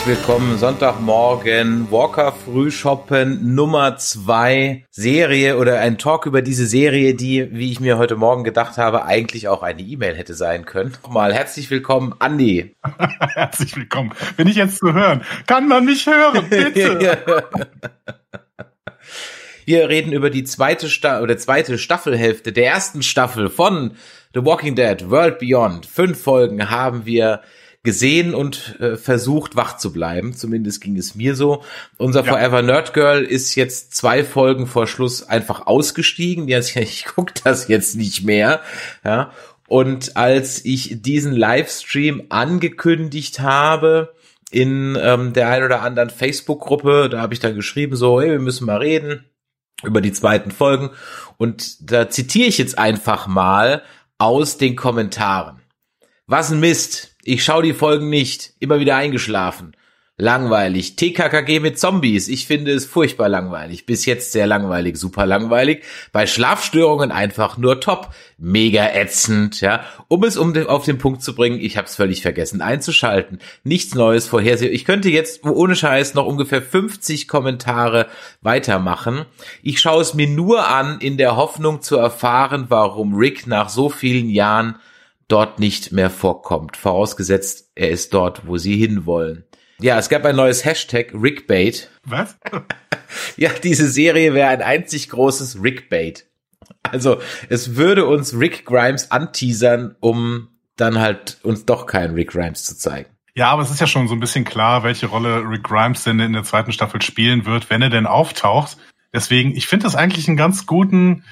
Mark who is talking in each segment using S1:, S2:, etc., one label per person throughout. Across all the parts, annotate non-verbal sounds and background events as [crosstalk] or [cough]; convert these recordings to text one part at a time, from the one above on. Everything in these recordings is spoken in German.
S1: Herzlich willkommen Sonntagmorgen Walker Frühshoppen Nummer zwei Serie oder ein Talk über diese Serie, die, wie ich mir heute Morgen gedacht habe, eigentlich auch eine E-Mail hätte sein können. Nochmal herzlich willkommen, Andi. [laughs]
S2: herzlich willkommen. Bin ich jetzt zu hören? Kann man mich hören, bitte? [laughs]
S1: Wir reden über die zweite Sta oder zweite Staffelhälfte der ersten Staffel von The Walking Dead World Beyond. Fünf Folgen haben wir gesehen und äh, versucht wach zu bleiben. Zumindest ging es mir so. Unser ja. Forever Nerd Girl ist jetzt zwei Folgen vor Schluss einfach ausgestiegen. Die hat sich, [laughs] ich guck das jetzt nicht mehr. Ja. Und als ich diesen Livestream angekündigt habe, in ähm, der ein oder anderen Facebook-Gruppe, da habe ich dann geschrieben, so, hey, wir müssen mal reden über die zweiten Folgen. Und da zitiere ich jetzt einfach mal aus den Kommentaren. Was ein Mist. Ich schaue die Folgen nicht. Immer wieder eingeschlafen. Langweilig. TKKG mit Zombies. Ich finde es furchtbar langweilig. Bis jetzt sehr langweilig. Super langweilig. Bei Schlafstörungen einfach nur top. Mega ätzend, ja. Um es um den, auf den Punkt zu bringen, ich habe es völlig vergessen einzuschalten. Nichts Neues vorhersehen. Ich könnte jetzt ohne Scheiß noch ungefähr 50 Kommentare weitermachen. Ich schaue es mir nur an in der Hoffnung zu erfahren, warum Rick nach so vielen Jahren dort nicht mehr vorkommt. Vorausgesetzt, er ist dort, wo sie hinwollen. Ja, es gab ein neues Hashtag Rickbait.
S2: Was? [laughs]
S1: ja, diese Serie wäre ein einzig großes Rickbait. Also, es würde uns Rick Grimes anteasern, um dann halt uns doch keinen Rick Grimes zu zeigen.
S2: Ja, aber es ist ja schon so ein bisschen klar, welche Rolle Rick Grimes denn in der zweiten Staffel spielen wird, wenn er denn auftaucht. Deswegen, ich finde das eigentlich einen ganz guten,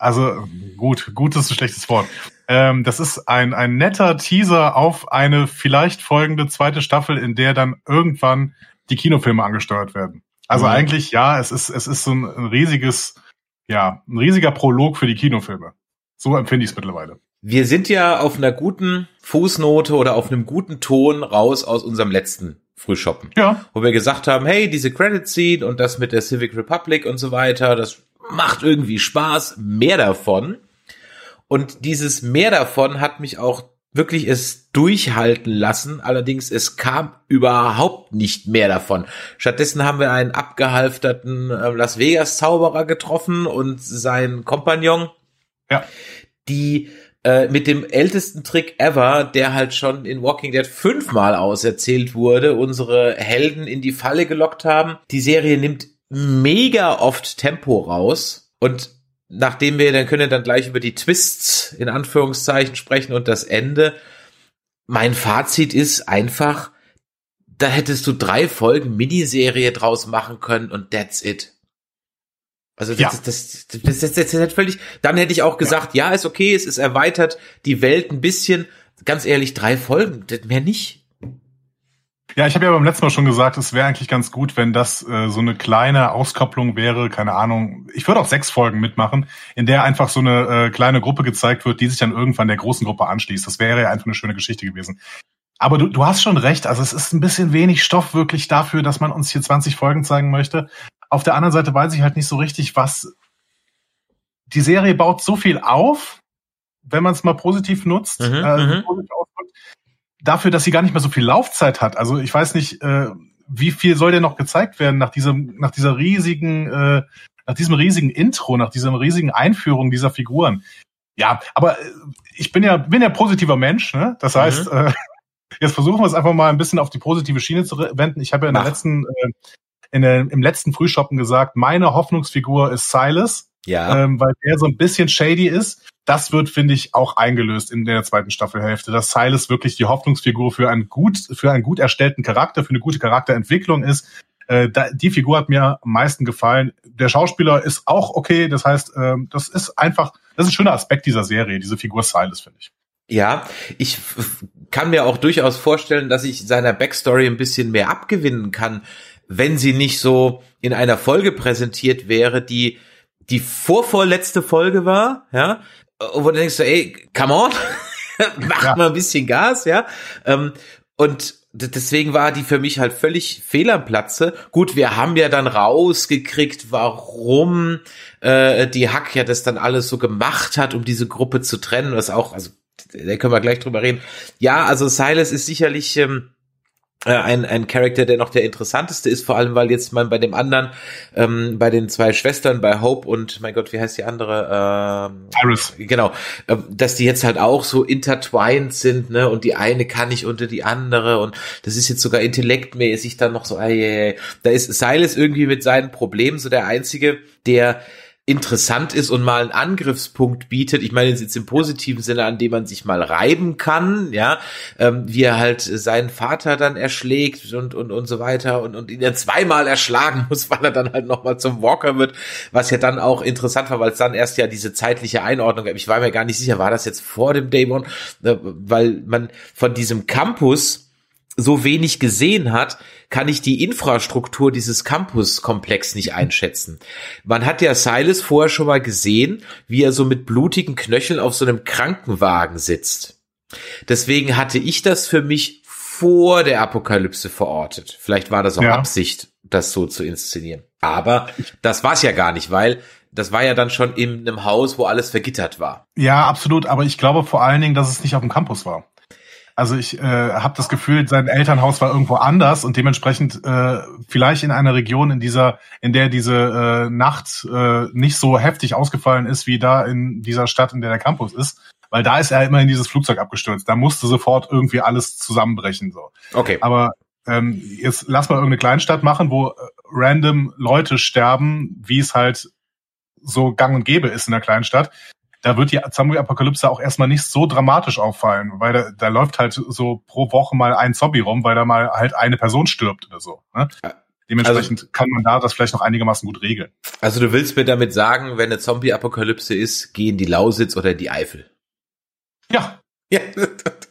S2: also gut, gut ist ein schlechtes Wort. Ähm, das ist ein, ein netter Teaser auf eine vielleicht folgende zweite Staffel, in der dann irgendwann die Kinofilme angesteuert werden. Also mhm. eigentlich, ja, es ist, es ist so ein, ein riesiges, ja, ein riesiger Prolog für die Kinofilme. So empfinde ich es mittlerweile.
S1: Wir sind ja auf einer guten Fußnote oder auf einem guten Ton raus aus unserem letzten Frühshoppen.
S2: Ja.
S1: Wo wir gesagt haben, hey, diese Credit Scene und das mit der Civic Republic und so weiter, das macht irgendwie Spaß, mehr davon. Und dieses mehr davon hat mich auch wirklich es durchhalten lassen. Allerdings, es kam überhaupt nicht mehr davon. Stattdessen haben wir einen abgehalfterten äh, Las Vegas Zauberer getroffen und seinen Kompagnon.
S2: Ja.
S1: Die äh, mit dem ältesten Trick ever, der halt schon in Walking Dead fünfmal auserzählt wurde, unsere Helden in die Falle gelockt haben. Die Serie nimmt mega oft Tempo raus und nachdem wir, dann können wir dann gleich über die Twists in Anführungszeichen sprechen und das Ende. Mein Fazit ist einfach, da hättest du drei Folgen Miniserie draus machen können und that's it. Also das, ja. das, das, das, das, das, das, völlig. Dann hätte ich auch gesagt, ja. ja, ist okay, es ist erweitert die Welt ein bisschen. Ganz ehrlich, drei Folgen, mehr nicht.
S2: Ja, ich habe ja beim letzten Mal schon gesagt, es wäre eigentlich ganz gut, wenn das äh, so eine kleine Auskopplung wäre, keine Ahnung. Ich würde auch sechs Folgen mitmachen, in der einfach so eine äh, kleine Gruppe gezeigt wird, die sich dann irgendwann der großen Gruppe anschließt. Das wäre ja einfach eine schöne Geschichte gewesen. Aber du, du hast schon recht, also es ist ein bisschen wenig Stoff wirklich dafür, dass man uns hier 20 Folgen zeigen möchte. Auf der anderen Seite weiß ich halt nicht so richtig, was die Serie baut so viel auf, wenn man es mal positiv nutzt, mhm, äh, mhm. positiv dafür, dass sie gar nicht mehr so viel Laufzeit hat. Also ich weiß nicht, äh, wie viel soll denn noch gezeigt werden nach diesem, nach dieser riesigen, äh, nach diesem riesigen Intro, nach dieser riesigen Einführung dieser Figuren. Ja, aber äh, ich bin ja, bin ja positiver Mensch, ne? Das mhm. heißt, äh, [laughs] jetzt versuchen wir es einfach mal ein bisschen auf die positive Schiene zu wenden. Ich habe ja in der letzten, äh, in der, im letzten Frühshoppen gesagt, meine Hoffnungsfigur ist Silas.
S1: Ja.
S2: Ähm, weil der so ein bisschen shady ist das wird, finde ich, auch eingelöst in der zweiten Staffelhälfte, dass Silas wirklich die Hoffnungsfigur für einen gut, für einen gut erstellten Charakter, für eine gute Charakterentwicklung ist. Äh, da, die Figur hat mir am meisten gefallen. Der Schauspieler ist auch okay. Das heißt, äh, das ist einfach, das ist ein schöner Aspekt dieser Serie, diese Figur Silas, finde ich.
S1: Ja, ich kann mir auch durchaus vorstellen, dass ich seiner Backstory ein bisschen mehr abgewinnen kann, wenn sie nicht so in einer Folge präsentiert wäre, die die vorvorletzte Folge war, ja, wo du denkst, ey, come on. [laughs] mach ja. mal ein bisschen Gas, ja. Ähm, und deswegen war die für mich halt völlig fehl am Platze. Gut, wir haben ja dann rausgekriegt, warum äh, die Hack ja das dann alles so gemacht hat, um diese Gruppe zu trennen, was auch, also da können wir gleich drüber reden. Ja, also Silas ist sicherlich ähm, äh, ein, ein Charakter, der noch der interessanteste ist, vor allem weil jetzt man bei dem anderen, ähm, bei den zwei Schwestern, bei Hope und mein Gott, wie heißt die andere? Ähm,
S2: Iris.
S1: Genau, äh, dass die jetzt halt auch so intertwined sind, ne? Und die eine kann nicht unter die andere und das ist jetzt sogar intellektmäßig dann noch so, ey, ey, ey. da ist Silas irgendwie mit seinen Problemen so der einzige, der interessant ist und mal einen Angriffspunkt bietet. Ich meine jetzt im positiven Sinne, an dem man sich mal reiben kann, ja, ähm, wie er halt seinen Vater dann erschlägt und und und so weiter und und ihn ja zweimal erschlagen [laughs] muss, weil er dann halt noch mal zum Walker wird, was ja dann auch interessant war, weil es dann erst ja diese zeitliche Einordnung gab. Ich war mir gar nicht sicher, war das jetzt vor dem Day One, äh, weil man von diesem Campus so wenig gesehen hat, kann ich die Infrastruktur dieses Campus-Komplex nicht einschätzen. Man hat ja Silas vorher schon mal gesehen, wie er so mit blutigen Knöcheln auf so einem Krankenwagen sitzt. Deswegen hatte ich das für mich vor der Apokalypse verortet. Vielleicht war das auch ja. Absicht, das so zu inszenieren. Aber das war es ja gar nicht, weil das war ja dann schon in einem Haus, wo alles vergittert war.
S2: Ja, absolut. Aber ich glaube vor allen Dingen, dass es nicht auf dem Campus war. Also ich äh, habe das Gefühl, sein Elternhaus war irgendwo anders und dementsprechend äh, vielleicht in einer Region, in dieser, in der diese äh, Nacht äh, nicht so heftig ausgefallen ist wie da in dieser Stadt, in der der Campus ist. Weil da ist er immer in dieses Flugzeug abgestürzt. Da musste sofort irgendwie alles zusammenbrechen. So.
S1: Okay.
S2: Aber ähm, jetzt lass mal irgendeine Kleinstadt machen, wo äh, random Leute sterben, wie es halt so gang und gäbe ist in der Kleinstadt da wird die Zombie-Apokalypse auch erstmal nicht so dramatisch auffallen, weil da, da läuft halt so pro Woche mal ein Zombie rum, weil da mal halt eine Person stirbt oder so. Ne? Dementsprechend also, kann man da das vielleicht noch einigermaßen gut regeln.
S1: Also du willst mir damit sagen, wenn eine Zombie-Apokalypse ist, gehen die Lausitz oder die Eifel?
S2: Ja. Ja. [laughs]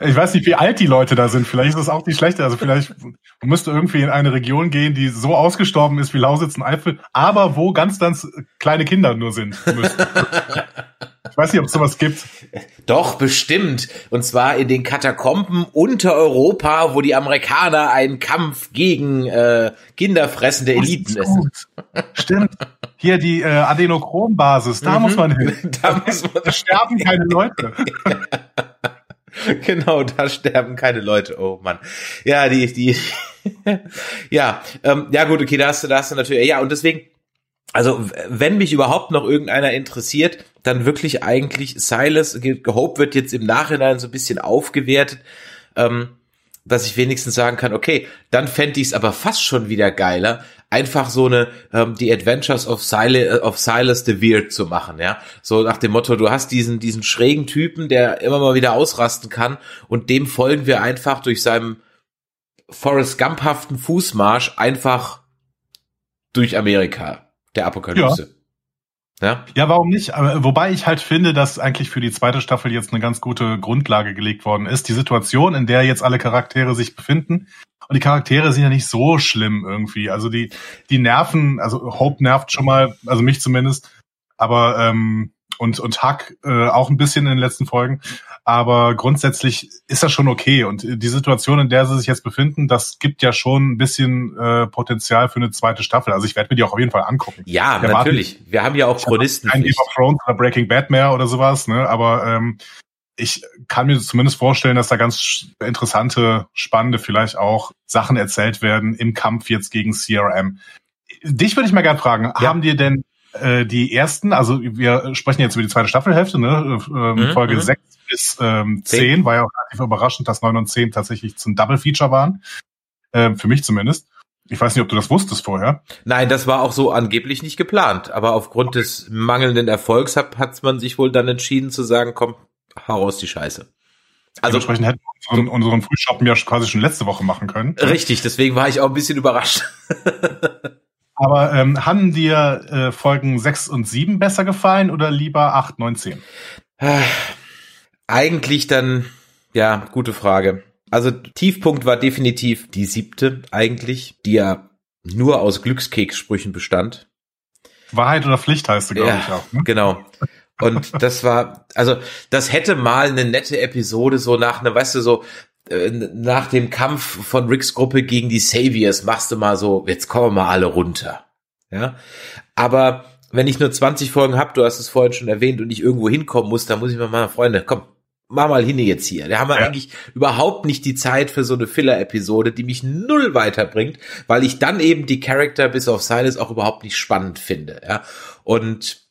S2: Ich weiß nicht, wie alt die Leute da sind. Vielleicht ist das auch nicht schlecht. Also vielleicht müsste irgendwie in eine Region gehen, die so ausgestorben ist wie Lausitz und Eifel, aber wo ganz, ganz kleine Kinder nur sind. [laughs] Ich weiß nicht, ob es sowas gibt.
S1: Doch, bestimmt. Und zwar in den Katakomben unter Europa, wo die Amerikaner einen Kampf gegen äh, kinderfressende Eliten ist.
S2: Stimmt. Hier die äh, Adenochrom-Basis, da mhm. muss man hin. [laughs] Da, muss man da sterben keine Leute. [laughs] [laughs]
S1: genau, da sterben keine Leute. Oh Mann. Ja, die, die, [laughs] ja, ähm, ja gut, okay, da hast du, da hast du natürlich, ja, und deswegen, also wenn mich überhaupt noch irgendeiner interessiert, dann wirklich eigentlich Silas, Hope wird jetzt im Nachhinein so ein bisschen aufgewertet, ähm, dass ich wenigstens sagen kann, okay, dann fände ich es aber fast schon wieder geiler, einfach so eine ähm, die Adventures of Silas, of Silas the Weird zu machen, ja. So nach dem Motto, du hast diesen diesen schrägen Typen, der immer mal wieder ausrasten kann und dem folgen wir einfach durch seinem Forrest Gumphaften Fußmarsch einfach durch Amerika der Apokalypse. Ja.
S2: Ja? ja, warum nicht? Aber, wobei ich halt finde, dass eigentlich für die zweite Staffel jetzt eine ganz gute Grundlage gelegt worden ist. Die Situation, in der jetzt alle Charaktere sich befinden. Und die Charaktere sind ja nicht so schlimm irgendwie. Also die, die nerven, also Hope nervt schon mal, also mich zumindest. Aber ähm, und, und Huck äh, auch ein bisschen in den letzten Folgen. Aber grundsätzlich ist das schon okay. Und die Situation, in der sie sich jetzt befinden, das gibt ja schon ein bisschen äh, Potenzial für eine zweite Staffel. Also ich werde mir die auch auf jeden Fall angucken.
S1: Ja, natürlich. Wir haben ja auch Chronisten.
S2: Kein Game of Thrones oder Breaking Bad mehr oder sowas, ne? Aber ähm, ich kann mir zumindest vorstellen, dass da ganz interessante, spannende, vielleicht auch Sachen erzählt werden im Kampf jetzt gegen CRM. Dich würde ich mal gerne fragen, ja. haben dir denn äh, die ersten, also wir sprechen jetzt über die zweite Staffelhälfte, ne? Ähm, mhm, Folge mhm. 6 bis ähm, 10, 10 war ja auch relativ überraschend, dass 9 und 10 tatsächlich zum Double Feature waren. Äh, für mich zumindest. Ich weiß nicht, ob du das wusstest vorher.
S1: Nein, das war auch so angeblich nicht geplant. Aber aufgrund des mangelnden Erfolgs hat, hat man sich wohl dann entschieden zu sagen, komm, hau raus die Scheiße.
S2: Also entsprechend hätten wir unseren, unseren Frühshoppen ja quasi schon letzte Woche machen können.
S1: Richtig, deswegen war ich auch ein bisschen überrascht. [laughs]
S2: Aber ähm, haben dir äh, Folgen 6 und 7 besser gefallen oder lieber 8, 9, 10?
S1: Eigentlich dann, ja, gute Frage. Also Tiefpunkt war definitiv die siebte eigentlich, die ja nur aus Glückskekssprüchen bestand.
S2: Wahrheit oder Pflicht heißt sie, glaube ja, ich auch.
S1: Ne? Genau. Und das war, also das hätte mal eine nette Episode so nach einer, weißt du, so äh, nach dem Kampf von Ricks Gruppe gegen die Saviors machst du mal so, jetzt kommen wir mal alle runter. Ja, aber wenn ich nur 20 Folgen habe, du hast es vorhin schon erwähnt und ich irgendwo hinkommen muss, dann muss ich mir mal, Freunde, komm, mach mal hin jetzt hier. Da haben wir ja. eigentlich überhaupt nicht die Zeit für so eine Filler-Episode, die mich null weiterbringt, weil ich dann eben die Charakter bis auf Silas auch überhaupt nicht spannend finde. Ja, und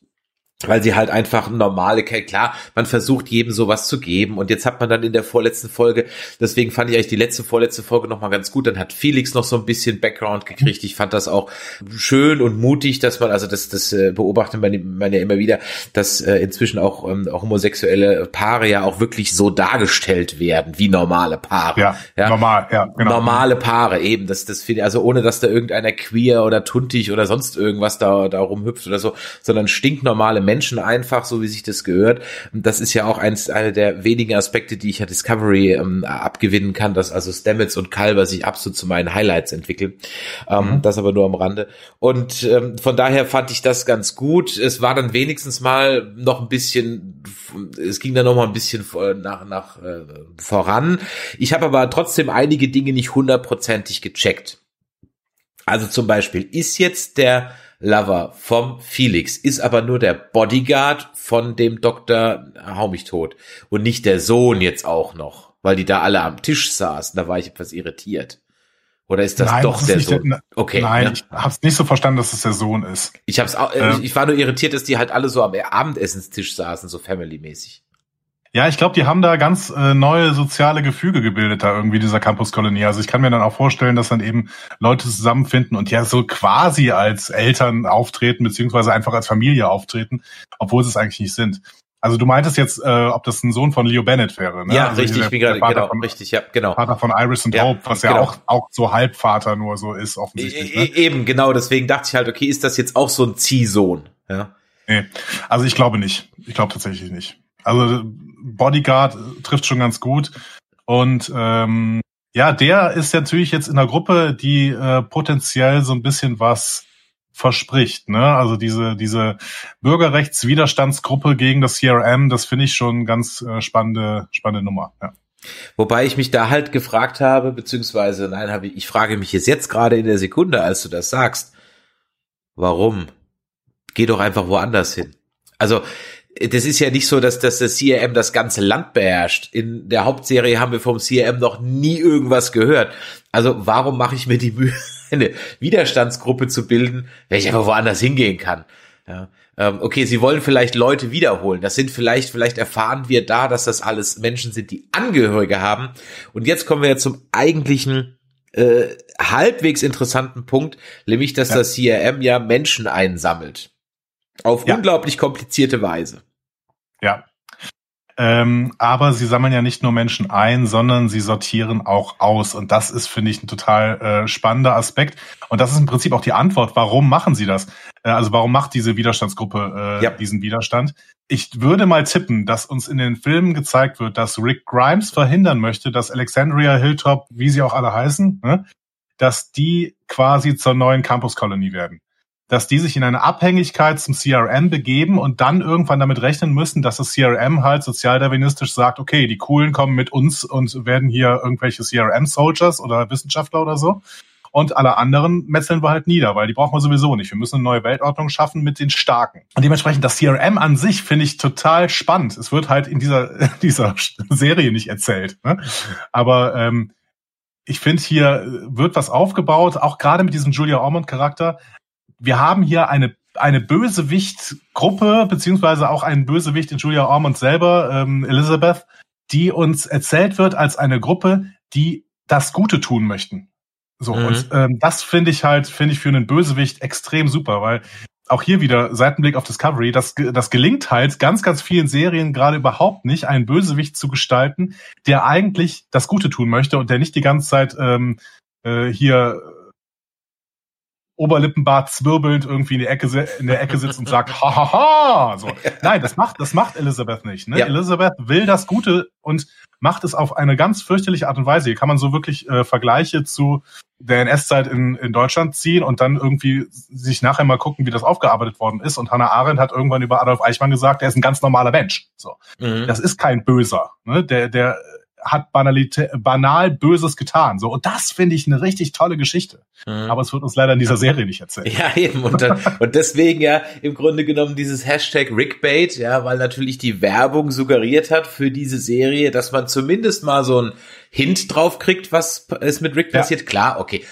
S1: weil sie halt einfach normale, klar, man versucht jedem sowas zu geben und jetzt hat man dann in der vorletzten Folge, deswegen fand ich eigentlich die letzte, vorletzte Folge nochmal ganz gut, dann hat Felix noch so ein bisschen Background gekriegt, ich fand das auch schön und mutig, dass man, also das, das äh, beobachtet man, man ja immer wieder, dass äh, inzwischen auch, ähm, auch homosexuelle Paare ja auch wirklich so dargestellt werden, wie normale Paare.
S2: Ja, ja? normal, ja,
S1: genau. Normale Paare eben, das, das finde ich, also ohne, dass da irgendeiner queer oder tuntig oder sonst irgendwas da, da rumhüpft oder so, sondern stinknormale Menschen einfach, so wie sich das gehört. Und das ist ja auch eins, einer der wenigen Aspekte, die ich ja Discovery ähm, abgewinnen kann, dass also Stamets und Kalber sich absolut zu meinen Highlights entwickeln. Ähm, mhm. Das aber nur am Rande. Und ähm, von daher fand ich das ganz gut. Es war dann wenigstens mal noch ein bisschen, es ging dann noch mal ein bisschen nach, nach äh, voran. Ich habe aber trotzdem einige Dinge nicht hundertprozentig gecheckt. Also zum Beispiel, ist jetzt der Lover vom Felix, ist aber nur der Bodyguard von dem Dr. Hau mich tot und nicht der Sohn jetzt auch noch, weil die da alle am Tisch saßen. Da war ich etwas irritiert. Oder ist das nein, doch das der Sohn? Der,
S2: okay. Nein, ja. ich hab's nicht so verstanden, dass es der Sohn ist.
S1: Ich hab's auch, äh, ähm, ich, ich war nur irritiert, dass die halt alle so am Abendessenstisch saßen, so family-mäßig.
S2: Ja, ich glaube, die haben da ganz äh, neue soziale Gefüge gebildet, da irgendwie dieser Campus-Kolonie. Also ich kann mir dann auch vorstellen, dass dann eben Leute zusammenfinden und ja so quasi als Eltern auftreten, beziehungsweise einfach als Familie auftreten, obwohl sie es eigentlich nicht sind. Also du meintest jetzt, äh, ob das ein Sohn von Leo Bennett wäre,
S1: ne? Ja, also richtig, wie gerade, genau, von, richtig, ja, genau.
S2: Vater von Iris und ja, Hope, was genau. ja auch, auch so Halbvater nur so ist, offensichtlich.
S1: E ne? Eben, genau, deswegen dachte ich halt, okay, ist das jetzt auch so ein Ziehsohn, ja?
S2: Nee, also ich glaube nicht. Ich glaube tatsächlich nicht. Also Bodyguard trifft schon ganz gut. Und ähm, ja, der ist natürlich jetzt in der Gruppe, die äh, potenziell so ein bisschen was verspricht. Ne? Also diese, diese Bürgerrechtswiderstandsgruppe gegen das CRM, das finde ich schon ganz äh, spannende, spannende Nummer. Ja.
S1: Wobei ich mich da halt gefragt habe, beziehungsweise nein, habe ich, ich frage mich jetzt, jetzt gerade in der Sekunde, als du das sagst, warum? Geh doch einfach woanders hin. Also das ist ja nicht so, dass, dass das CRM das ganze Land beherrscht. In der Hauptserie haben wir vom CRM noch nie irgendwas gehört. Also warum mache ich mir die Mühe, [laughs] eine Widerstandsgruppe zu bilden, wenn ich einfach woanders hingehen kann? Ja, ähm, okay, sie wollen vielleicht Leute wiederholen. Das sind vielleicht, vielleicht erfahren wir da, dass das alles Menschen sind, die Angehörige haben. Und jetzt kommen wir ja zum eigentlichen äh, halbwegs interessanten Punkt, nämlich, dass ja. das CRM ja Menschen einsammelt. Auf ja. unglaublich komplizierte Weise.
S2: Ja. Ähm, aber sie sammeln ja nicht nur Menschen ein, sondern sie sortieren auch aus. Und das ist, finde ich, ein total äh, spannender Aspekt. Und das ist im Prinzip auch die Antwort, warum machen sie das? Äh, also warum macht diese Widerstandsgruppe äh, ja. diesen Widerstand? Ich würde mal tippen, dass uns in den Filmen gezeigt wird, dass Rick Grimes verhindern möchte, dass Alexandria Hilltop, wie sie auch alle heißen, ne, dass die quasi zur neuen Campus-Kolonie werden dass die sich in eine Abhängigkeit zum CRM begeben und dann irgendwann damit rechnen müssen, dass das CRM halt sozialdarwinistisch sagt, okay, die Coolen kommen mit uns und werden hier irgendwelche CRM-Soldiers oder Wissenschaftler oder so. Und alle anderen metzeln wir halt nieder, weil die brauchen wir sowieso nicht. Wir müssen eine neue Weltordnung schaffen mit den Starken. Und dementsprechend das CRM an sich finde ich total spannend. Es wird halt in dieser, [laughs] dieser Serie nicht erzählt. Ne? Aber ähm, ich finde, hier wird was aufgebaut, auch gerade mit diesem Julia Ormond-Charakter wir haben hier eine eine Bösewicht-Gruppe, beziehungsweise auch einen Bösewicht in Julia Ormond selber, ähm, Elizabeth, die uns erzählt wird als eine Gruppe, die das Gute tun möchten. So, mhm. und ähm, das finde ich halt, finde ich für einen Bösewicht extrem super, weil auch hier wieder Seitenblick auf Discovery, das, das gelingt halt ganz, ganz vielen Serien gerade überhaupt nicht, einen Bösewicht zu gestalten, der eigentlich das Gute tun möchte und der nicht die ganze Zeit ähm, äh, hier Oberlippenbart zwirbelnd irgendwie in, die Ecke, in der Ecke sitzt und sagt, hahaha. So. Nein, das macht, das macht Elizabeth nicht. Ne? Ja. Elizabeth will das Gute und macht es auf eine ganz fürchterliche Art und Weise. Hier kann man so wirklich äh, Vergleiche zu der NS-Zeit in, in Deutschland ziehen und dann irgendwie sich nachher mal gucken, wie das aufgearbeitet worden ist. Und Hannah Arendt hat irgendwann über Adolf Eichmann gesagt, er ist ein ganz normaler Mensch. So, mhm. das ist kein Böser. Ne? Der, der hat Banalität, banal Böses getan. So und das finde ich eine richtig tolle Geschichte. Mhm. Aber es wird uns leider in dieser Serie nicht erzählt.
S1: Ja eben und dann, [laughs] und deswegen ja im Grunde genommen dieses Hashtag Rickbait, ja, weil natürlich die Werbung suggeriert hat für diese Serie, dass man zumindest mal so ein Hint drauf kriegt, was ist mit Rick passiert. Ja. Klar, okay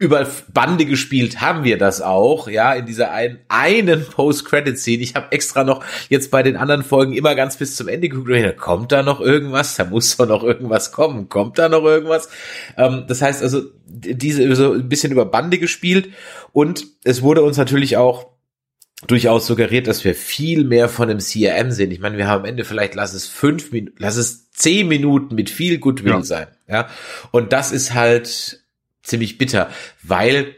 S1: über Bande gespielt haben wir das auch, ja, in dieser einen, einen Post-Credit-Scene. Ich habe extra noch jetzt bei den anderen Folgen immer ganz bis zum Ende geguckt, da kommt da noch irgendwas? Da muss doch noch irgendwas kommen. Kommt da noch irgendwas? Ähm, das heißt also, diese so ein bisschen über Bande gespielt und es wurde uns natürlich auch durchaus suggeriert, dass wir viel mehr von dem CRM sehen. Ich meine, wir haben am Ende vielleicht, lass es fünf Minuten, lass es zehn Minuten mit viel Goodwill ja. sein, ja. Und das ist halt ziemlich bitter, weil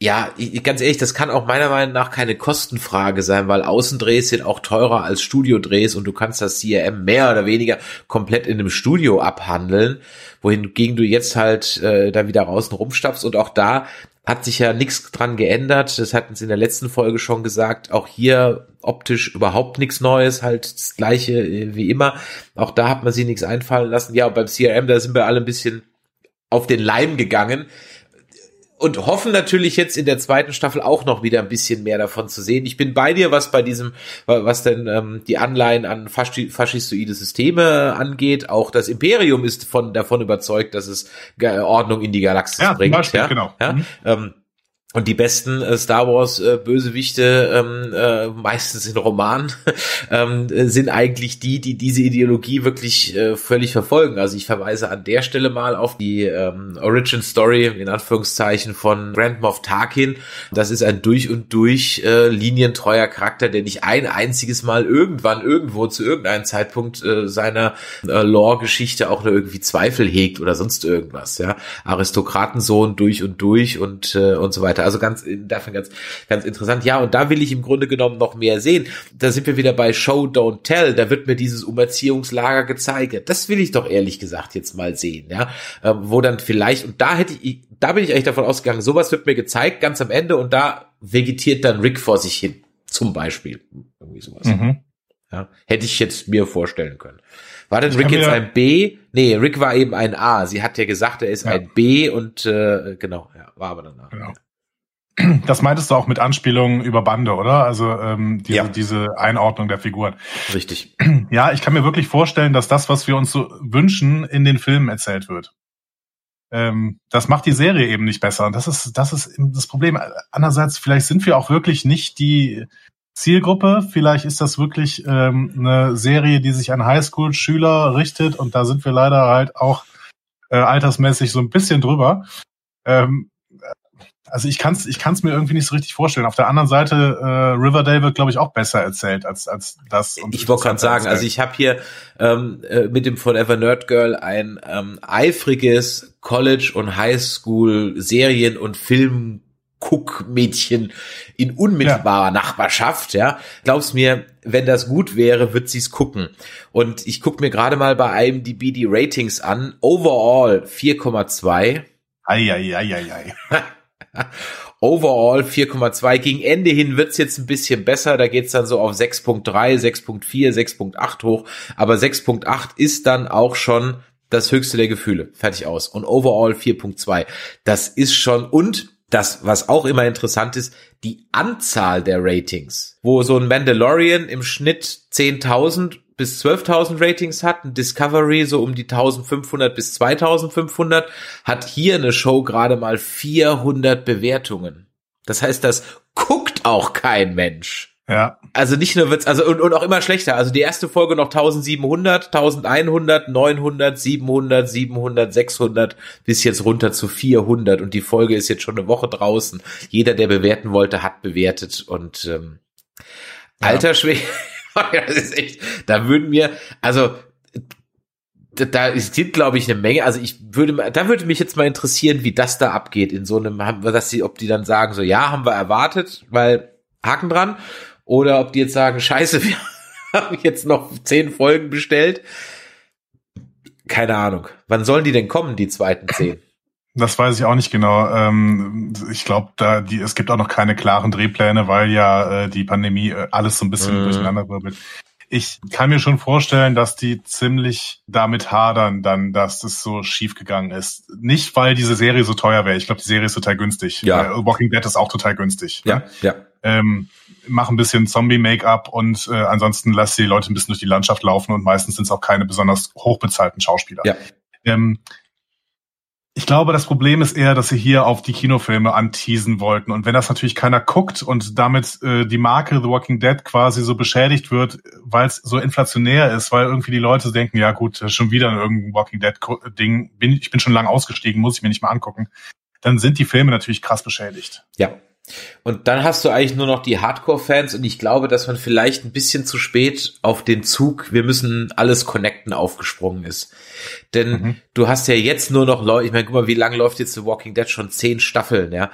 S1: ja, ganz ehrlich, das kann auch meiner Meinung nach keine Kostenfrage sein, weil Außendrehs sind auch teurer als Studiodrehs und du kannst das CRM mehr oder weniger komplett in einem Studio abhandeln, wohingegen du jetzt halt äh, da wieder außen rumstapfst und auch da hat sich ja nichts dran geändert. Das hatten sie in der letzten Folge schon gesagt. Auch hier optisch überhaupt nichts Neues, halt das gleiche äh, wie immer. Auch da hat man sich nichts einfallen lassen. Ja, und beim CRM, da sind wir alle ein bisschen auf den Leim gegangen und hoffen natürlich jetzt in der zweiten Staffel auch noch wieder ein bisschen mehr davon zu sehen. Ich bin bei dir, was bei diesem, was denn ähm, die Anleihen an Faschi faschistoide Systeme angeht. Auch das Imperium ist von davon überzeugt, dass es Ordnung in die Galaxis ja, bringt. Beispiel, ja, genau. Ja, mhm. ähm, und die besten äh, Star Wars äh, Bösewichte, ähm, äh, meistens in Romanen, [laughs] ähm, sind eigentlich die, die diese Ideologie wirklich äh, völlig verfolgen. Also ich verweise an der Stelle mal auf die ähm, Origin Story in Anführungszeichen von Grand Moff Tarkin. Das ist ein durch und durch äh, linientreuer Charakter, der nicht ein einziges Mal irgendwann irgendwo zu irgendeinem Zeitpunkt äh, seiner äh, Lore-Geschichte auch nur irgendwie Zweifel hegt oder sonst irgendwas. Ja, Aristokratensohn durch und durch und äh, und so weiter. Also ganz, dafür ganz, ganz interessant. Ja, und da will ich im Grunde genommen noch mehr sehen. Da sind wir wieder bei Show, Don't Tell. Da wird mir dieses Umerziehungslager gezeigt. Das will ich doch ehrlich gesagt jetzt mal sehen, ja. Ähm, wo dann vielleicht, und da hätte ich, da bin ich eigentlich davon ausgegangen, sowas wird mir gezeigt, ganz am Ende, und da vegetiert dann Rick vor sich hin. Zum Beispiel. Irgendwie sowas. Mhm. Ja, hätte ich jetzt mir vorstellen können. War denn Rick jetzt ein B? Nee, Rick war eben ein A. Sie hat ja gesagt, er ist ja. ein B und äh, genau, ja, war aber danach. Genau. [clears throat]
S2: Das meintest du auch mit Anspielungen über Bande, oder? Also ähm, diese, ja. diese Einordnung der Figuren.
S1: Richtig.
S2: Ja, ich kann mir wirklich vorstellen, dass das, was wir uns so wünschen, in den Filmen erzählt wird. Ähm, das macht die Serie eben nicht besser. Und das ist, das ist das Problem. Andererseits, vielleicht sind wir auch wirklich nicht die Zielgruppe. Vielleicht ist das wirklich ähm, eine Serie, die sich an Highschool-Schüler richtet. Und da sind wir leider halt auch äh, altersmäßig so ein bisschen drüber. Ähm, also ich kann es ich kann's mir irgendwie nicht so richtig vorstellen. Auf der anderen Seite, äh, Riverdale wird, glaube ich, auch besser erzählt als, als das.
S1: Und ich wollte gerade sagen, also ich habe hier ähm, äh, mit dem Forever Nerd Girl ein ähm, eifriges College- und Highschool-Serien- und Film Guckmädchen in unmittelbarer ja. Nachbarschaft, ja. Glaubst mir, wenn das gut wäre, wird sie's gucken. Und ich guck mir gerade mal bei IMDb die Ratings an. Overall 4,2.
S2: Eieieiei. [laughs] [laughs]
S1: Overall 4,2. Gegen Ende hin wird's jetzt ein bisschen besser. Da geht's dann so auf 6.3, 6.4, 6.8 hoch. Aber 6.8 ist dann auch schon das höchste der Gefühle. Fertig aus. Und overall 4.2. Das ist schon, und das, was auch immer interessant ist, die Anzahl der Ratings. Wo so ein Mandalorian im Schnitt 10.000 bis 12.000 Ratings hat, ein Discovery so um die 1.500 bis 2.500, hat hier eine Show gerade mal 400 Bewertungen. Das heißt, das guckt auch kein Mensch.
S2: Ja.
S1: Also nicht nur wird's, also und, und auch immer schlechter. Also die erste Folge noch 1700, 1100, 900, 700, 700, 600 bis jetzt runter zu 400 und die Folge ist jetzt schon eine Woche draußen. Jeder, der bewerten wollte, hat bewertet und ähm, ja. alter Schwede. Das ist echt, da würden mir, also da, da sind, glaube ich, eine Menge. Also ich würde, da würde mich jetzt mal interessieren, wie das da abgeht in so einem, dass sie, ob die dann sagen, so ja, haben wir erwartet, weil Haken dran, oder ob die jetzt sagen, Scheiße, [laughs] wir haben jetzt noch zehn Folgen bestellt. Keine Ahnung. Wann sollen die denn kommen, die zweiten zehn?
S2: Das weiß ich auch nicht genau. Ähm, ich glaube, da die es gibt auch noch keine klaren Drehpläne, weil ja äh, die Pandemie äh, alles so ein bisschen mm. durcheinander wirbelt. Ich kann mir schon vorstellen, dass die ziemlich damit hadern, dann, dass das so schief gegangen ist. Nicht, weil diese Serie so teuer wäre. Ich glaube, die Serie ist total günstig.
S1: Ja.
S2: Äh, Walking Dead ist auch total günstig.
S1: Ja, ne? ja.
S2: Ähm, mach ein bisschen Zombie-Make-up und äh, ansonsten lass die Leute ein bisschen durch die Landschaft laufen und meistens sind es auch keine besonders hochbezahlten Schauspieler.
S1: Ja.
S2: Ähm, ich glaube, das Problem ist eher, dass sie hier auf die Kinofilme anteasen wollten. Und wenn das natürlich keiner guckt und damit äh, die Marke The Walking Dead quasi so beschädigt wird, weil es so inflationär ist, weil irgendwie die Leute denken, ja gut, schon wieder irgendein Walking Dead-Ding, bin, ich bin schon lange ausgestiegen, muss ich mir nicht mal angucken, dann sind die Filme natürlich krass beschädigt.
S1: Ja, und dann hast du eigentlich nur noch die Hardcore-Fans und ich glaube, dass man vielleicht ein bisschen zu spät auf den Zug, wir müssen alles connecten, aufgesprungen ist. Denn mhm. du hast ja jetzt nur noch Leute, ich meine, guck mal, wie lange läuft jetzt The Walking Dead? Schon zehn Staffeln, ja.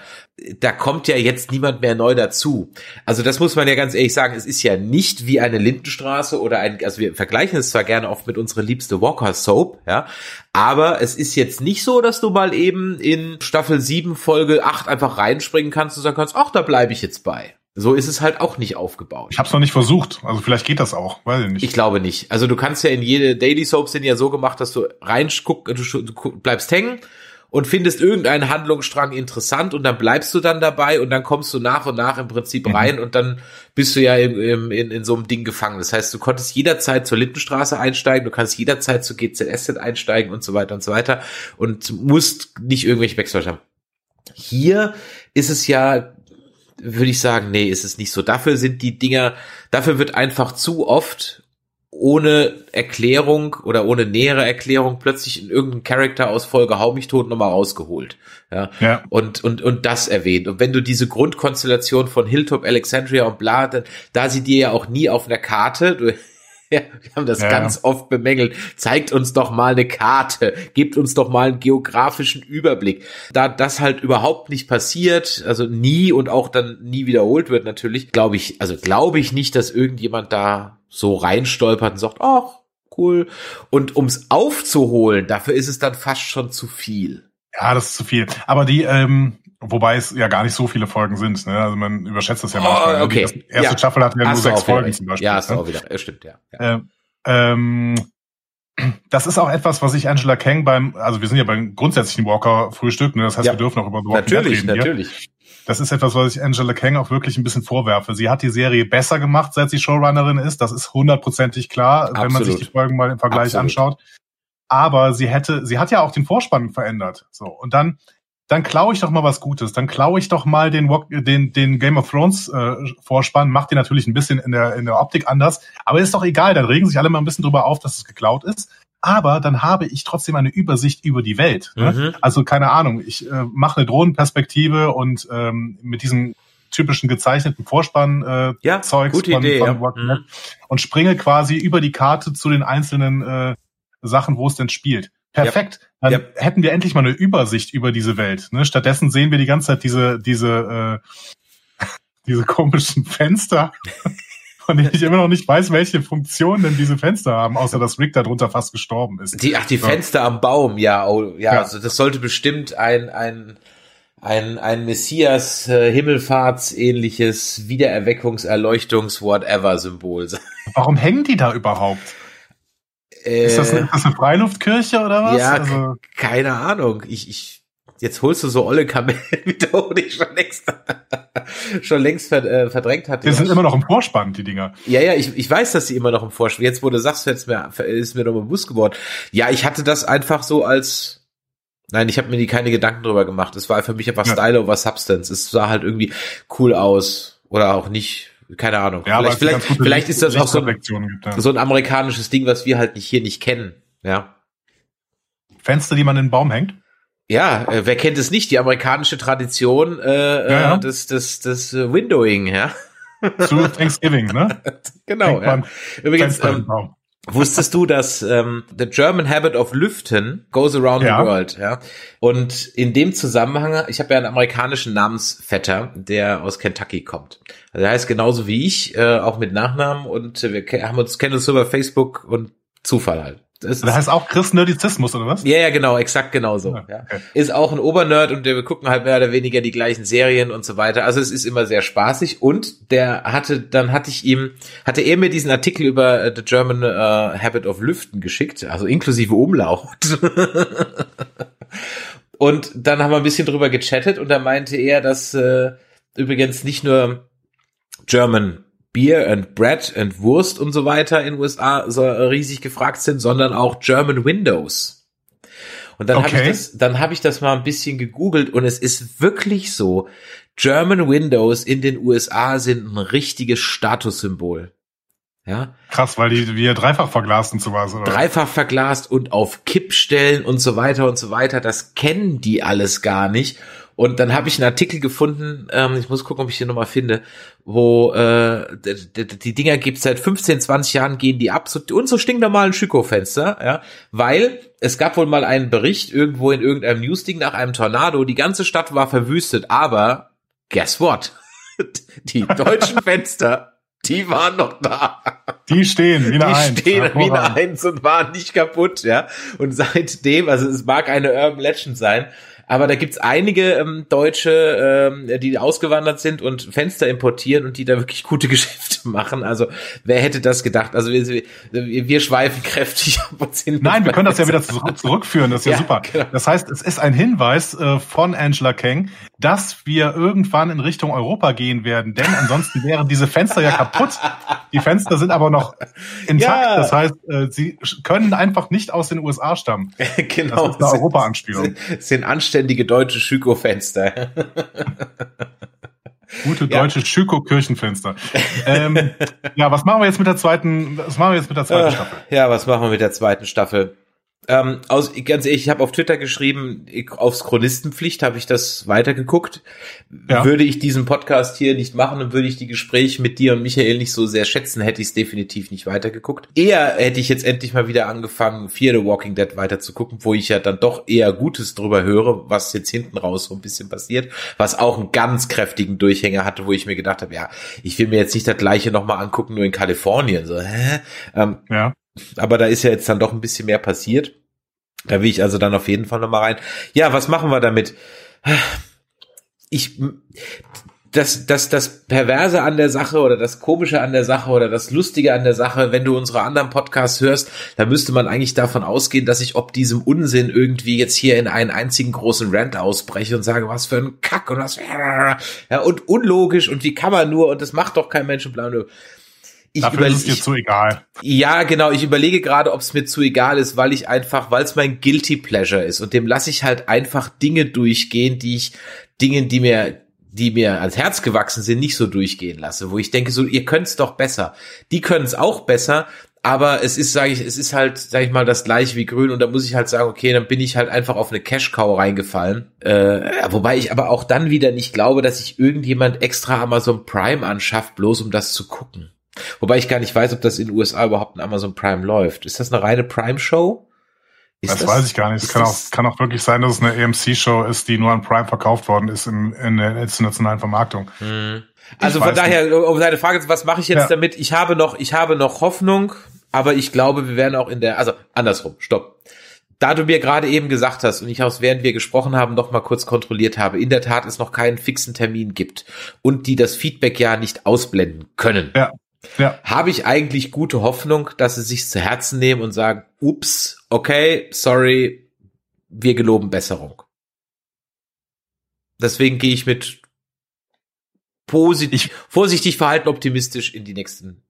S1: Da kommt ja jetzt niemand mehr neu dazu. Also das muss man ja ganz ehrlich sagen, es ist ja nicht wie eine Lindenstraße oder ein, also wir vergleichen es zwar gerne oft mit unserer liebste Walker Soap, ja, aber es ist jetzt nicht so, dass du mal eben in Staffel 7, Folge 8 einfach reinspringen kannst und sagen kannst, ach, da bleibe ich jetzt bei. So ist es halt auch nicht aufgebaut.
S2: Ich habe es noch nicht versucht. Also vielleicht geht das auch, weiß ich nicht.
S1: Ich glaube nicht. Also du kannst ja in jede Daily Soaps sind ja so gemacht, dass du reinguckst, du, du bleibst hängen und findest irgendeinen Handlungsstrang interessant und dann bleibst du dann dabei und dann kommst du nach und nach im Prinzip mhm. rein und dann bist du ja im, im, in, in so einem Ding gefangen. Das heißt, du konntest jederzeit zur Lindenstraße einsteigen, du kannst jederzeit zur GZSZ einsteigen und so weiter und so weiter und musst nicht irgendwelche Backstory haben. Hier ist es ja würde ich sagen, nee, ist es nicht so. Dafür sind die Dinger, dafür wird einfach zu oft ohne Erklärung oder ohne nähere Erklärung plötzlich in irgendeinem Charakter aus Folge Hau mich tot nochmal rausgeholt. Ja. ja. Und, und, und das erwähnt. Und wenn du diese Grundkonstellation von Hilltop, Alexandria und bla, dann, da sie dir ja auch nie auf einer Karte, du, [laughs] ja, wir haben das ja. ganz oft bemängelt. Zeigt uns doch mal eine Karte, gibt uns doch mal einen geografischen Überblick. Da das halt überhaupt nicht passiert, also nie und auch dann nie wiederholt wird natürlich, glaube ich, also glaube ich nicht, dass irgendjemand da so reinstolpert und sagt, ach, cool. Und ums aufzuholen, dafür ist es dann fast schon zu viel.
S2: Ja, das ist zu viel. Aber die, ähm, Wobei es ja gar nicht so viele Folgen sind. Ne? Also man überschätzt das ja
S1: manchmal. Oh, okay.
S2: Die erste ja. Staffel hat ja nur sechs Folgen zum Beispiel.
S1: Ja, hast du ne? auch wieder. Stimmt, ja.
S2: ja. Ähm, ähm, das ist auch etwas, was ich Angela Kang beim, also wir sind ja beim grundsätzlichen Walker-Frühstück, ne? das heißt, ja. wir dürfen auch über
S1: The Walking Natürlich, reden natürlich. Hier.
S2: Das ist etwas, was ich Angela Kang auch wirklich ein bisschen vorwerfe. Sie hat die Serie besser gemacht, seit sie Showrunnerin ist. Das ist hundertprozentig klar, Absolut. wenn man sich die Folgen mal im Vergleich Absolut. anschaut. Aber sie hätte, sie hat ja auch den Vorspann verändert. So. Und dann dann klaue ich doch mal was Gutes. Dann klaue ich doch mal den, den, den Game of Thrones äh, Vorspann, macht den natürlich ein bisschen in der, in der Optik anders, aber ist doch egal, dann regen sich alle mal ein bisschen drüber auf, dass es geklaut ist. Aber dann habe ich trotzdem eine Übersicht über die Welt. Ne? Mhm. Also keine Ahnung, ich äh, mache eine Drohnenperspektive und ähm, mit diesem typischen gezeichneten Vorspann äh,
S1: ja,
S2: Zeugs
S1: gute von, Idee, von ja. mhm.
S2: und springe quasi über die Karte zu den einzelnen äh, Sachen, wo es denn spielt. Perfekt. Ja. Dann hätten wir endlich mal eine Übersicht über diese Welt. Ne? Stattdessen sehen wir die ganze Zeit diese, diese, äh, [laughs] diese komischen Fenster, [laughs] von denen ich immer noch nicht weiß, welche Funktion denn diese Fenster haben, außer dass Rick darunter fast gestorben ist.
S1: Die, ach, die Fenster am Baum, ja, oh, ja, ja. Also das sollte bestimmt ein, ein, ein, ein Messias äh, Himmelfahrts ähnliches Wiedererweckungs Erleuchtungs whatever Symbol sein.
S2: Warum hängen die da überhaupt? Äh, ist, das eine, ist das eine Freiluftkirche oder was?
S1: Ja, also, keine Ahnung. Ich, ich, jetzt holst du so olle Kamellen wieder, [laughs] die ich schon längst, [laughs] schon längst äh, verdrängt hatte.
S2: Die sind immer noch im Vorspann, die Dinger.
S1: Ja, ja, ich, ich weiß, dass sie immer noch im Vorspann. Jetzt, wo du sagst, jetzt mir, ist mir doch bewusst geworden. Ja, ich hatte das einfach so als, nein, ich habe mir die keine Gedanken drüber gemacht. Es war für mich einfach ja. Style over Substance. Es sah halt irgendwie cool aus oder auch nicht keine Ahnung. Ja, vielleicht, vielleicht, vielleicht ist das auch so ein, gibt, ja. so ein amerikanisches Ding, was wir halt nicht hier nicht kennen. Ja.
S2: Fenster, die man in den Baum hängt?
S1: Ja, äh, wer kennt es nicht? Die amerikanische Tradition äh, ja, ja. Äh, des, des, des Windowing, ja. [laughs]
S2: Zu Thanksgiving, ne? [laughs]
S1: genau, ja. Übrigens, ähm, Wusstest du, dass ähm, The German Habit of Lüften goes around
S2: Ja.
S1: the world, ja? Und in dem Zusammenhang, ich habe ja einen amerikanischen Namensvetter, der aus Kentucky kommt. Also der heißt genauso wie ich, äh, auch mit Nachnamen und wir ke- haben uns kennen uns über Facebook und Zufall halt. Das
S2: Das heißt auch Chris Nerdizismus, oder was?
S1: ja, ja, genau, exakt genauso.
S2: Ja. okay.
S1: Ist auch ein Obernerd und wir gucken halt mehr oder weniger die gleichen Serien und so weiter. Also es ist immer sehr spaßig und der hatte, dann hatte ich ihm, hatte er mir diesen Artikel über äh, The German äh, Habit of Lüften geschickt, also inklusive Umlaut. [laughs] und dann haben wir ein bisschen drüber gechattet und da meinte er, dass äh, übrigens nicht nur German Beer and Bread and Wurst und so weiter in USA so riesig gefragt sind, sondern auch German Windows. Und dann habe
S2: Okay.
S1: ich das, dann habe ich das mal ein bisschen gegoogelt und es ist wirklich so, German Windows in den USA sind ein richtiges Statussymbol. Ja,
S2: Krass, weil die wir dreifach verglast und sowas, oder?
S1: dreifach verglast und auf Kippstellen und so weiter und so weiter. Das kennen die alles gar nicht. Und dann habe ich einen Artikel gefunden, ähm, ich muss gucken, ob ich den nochmal finde, wo äh, die Dinger gibt's seit 15, 20 Jahren, gehen die ab, so, und so stinknormalen Schüko-Fenster, ja, weil es gab wohl mal einen Bericht irgendwo in irgendeinem Newsding nach einem Tornado, die ganze Stadt war verwüstet, aber guess what? [laughs] Die deutschen [laughs] Fenster, die waren noch da.
S2: Die stehen, wie eine
S1: Die
S2: Eins.
S1: stehen wie eine
S2: Hervorragend.
S1: Eins und waren nicht kaputt, ja. Und seitdem, also es mag eine Urban Legend sein, aber da gibt's einige ähm, Deutsche, ähm, die ausgewandert sind und Fenster importieren und die da wirklich gute [laughs] Geschäfte machen. Also wer hätte das gedacht? Also wir, wir, schweifen kräftig ab und sind
S2: Nein, wir können das ja wieder zurück, zurückführen, das ist ja,
S1: Ja,
S2: super.
S1: genau.
S2: Das heißt, es ist ein Hinweis äh, von Angela Kang, dass wir irgendwann in Richtung Europa gehen werden, denn ansonsten [laughs] wären diese Fenster ja kaputt. Die Fenster sind aber noch intakt,
S1: Ja.
S2: das heißt, äh, sie können einfach nicht aus den USA stammen. [laughs]
S1: genau.
S2: Das ist eine Europa-Anspielung.
S1: Sind, sind anständige deutsche Schüko-Fenster. [laughs]
S2: Gute
S1: Ja.
S2: deutsche Schüko-Kirchenfenster. ähm, ja, was machen wir jetzt mit der zweiten, was machen wir jetzt mit der zweiten Staffel?
S1: Ja, was machen wir mit der zweiten Staffel? Ähm, aus, ganz ehrlich, ich habe auf Twitter geschrieben, ich, aufs Chronistenpflicht habe ich das weitergeguckt.
S2: Ja.
S1: Würde ich diesen Podcast hier nicht machen und würde ich die Gespräche mit dir und Michael nicht so sehr schätzen, hätte ich es definitiv nicht weitergeguckt. Eher hätte ich jetzt endlich mal wieder angefangen, Fear the Walking Dead weiter zu gucken, wo ich ja dann doch eher Gutes drüber höre, was jetzt hinten raus so ein bisschen passiert, was auch einen ganz kräftigen Durchhänger hatte, wo ich mir gedacht habe, ja, ich will mir jetzt nicht das gleiche nochmal angucken, nur in Kalifornien. So, hä? Ähm,
S2: Ja.
S1: Aber da ist ja jetzt dann doch ein bisschen mehr passiert. Da will ich also dann auf jeden Fall nochmal rein. Ja, was machen wir damit? Ich, das, das, das Perverse an der Sache oder das Komische an der Sache oder das Lustige an der Sache, wenn du unsere anderen Podcasts hörst, da müsste man eigentlich davon ausgehen, dass ich ob diesem Unsinn irgendwie jetzt hier in einen einzigen großen Rant ausbreche und sage, was für ein Kack und was für, ja, und unlogisch und wie kann man nur und das macht doch kein Mensch und bla, bla. Ich
S2: Dafür ist es dir
S1: ich-
S2: zu egal.
S1: ja, genau. Ich überlege gerade, ob es mir zu egal ist, weil ich einfach, weil es mein guilty pleasure ist und dem lasse ich halt einfach Dinge durchgehen, die ich Dinge, die mir die mir ans Herz gewachsen sind, nicht so durchgehen lasse, wo ich denke, so ihr könnt's doch besser. Die können's auch besser, aber es ist, sage ich, es ist halt, sage ich mal, das gleiche wie Grün und da muss ich halt sagen, okay, dann bin ich halt einfach auf eine Cash Cow reingefallen. Äh, wobei ich aber auch dann wieder nicht glaube, dass sich irgendjemand extra Amazon Prime anschafft, bloß um das zu gucken. Wobei ich gar nicht weiß, ob das in den USA überhaupt in Amazon Prime läuft. Ist das eine reine Prime-Show? Ist
S2: Das, weiß ich gar nicht. Es kann auch,
S1: das-
S2: kann auch wirklich sein, dass es eine AMC-Show ist, die nur an Prime verkauft worden ist in, in der internationalen Vermarktung.
S1: Hm. Also
S2: Ich
S1: von daher, um deine Frage, was mache ich jetzt
S2: Ja.
S1: damit? Ich habe noch, ich habe noch Hoffnung, aber ich glaube, wir werden auch in der, also andersrum, stopp. Da du mir gerade eben gesagt hast und ich aus während wir gesprochen haben noch mal kurz kontrolliert habe, in der Tat es noch keinen fixen Termin gibt und die das Feedback ja nicht ausblenden können.
S2: Ja. Ja.
S1: habe ich eigentlich gute Hoffnung, dass sie sich zu Herzen nehmen und sagen, ups, okay, sorry, wir geloben Besserung. Deswegen gehe ich mit positiv,
S2: Ich-
S1: vorsichtig verhalten optimistisch in die nächsten.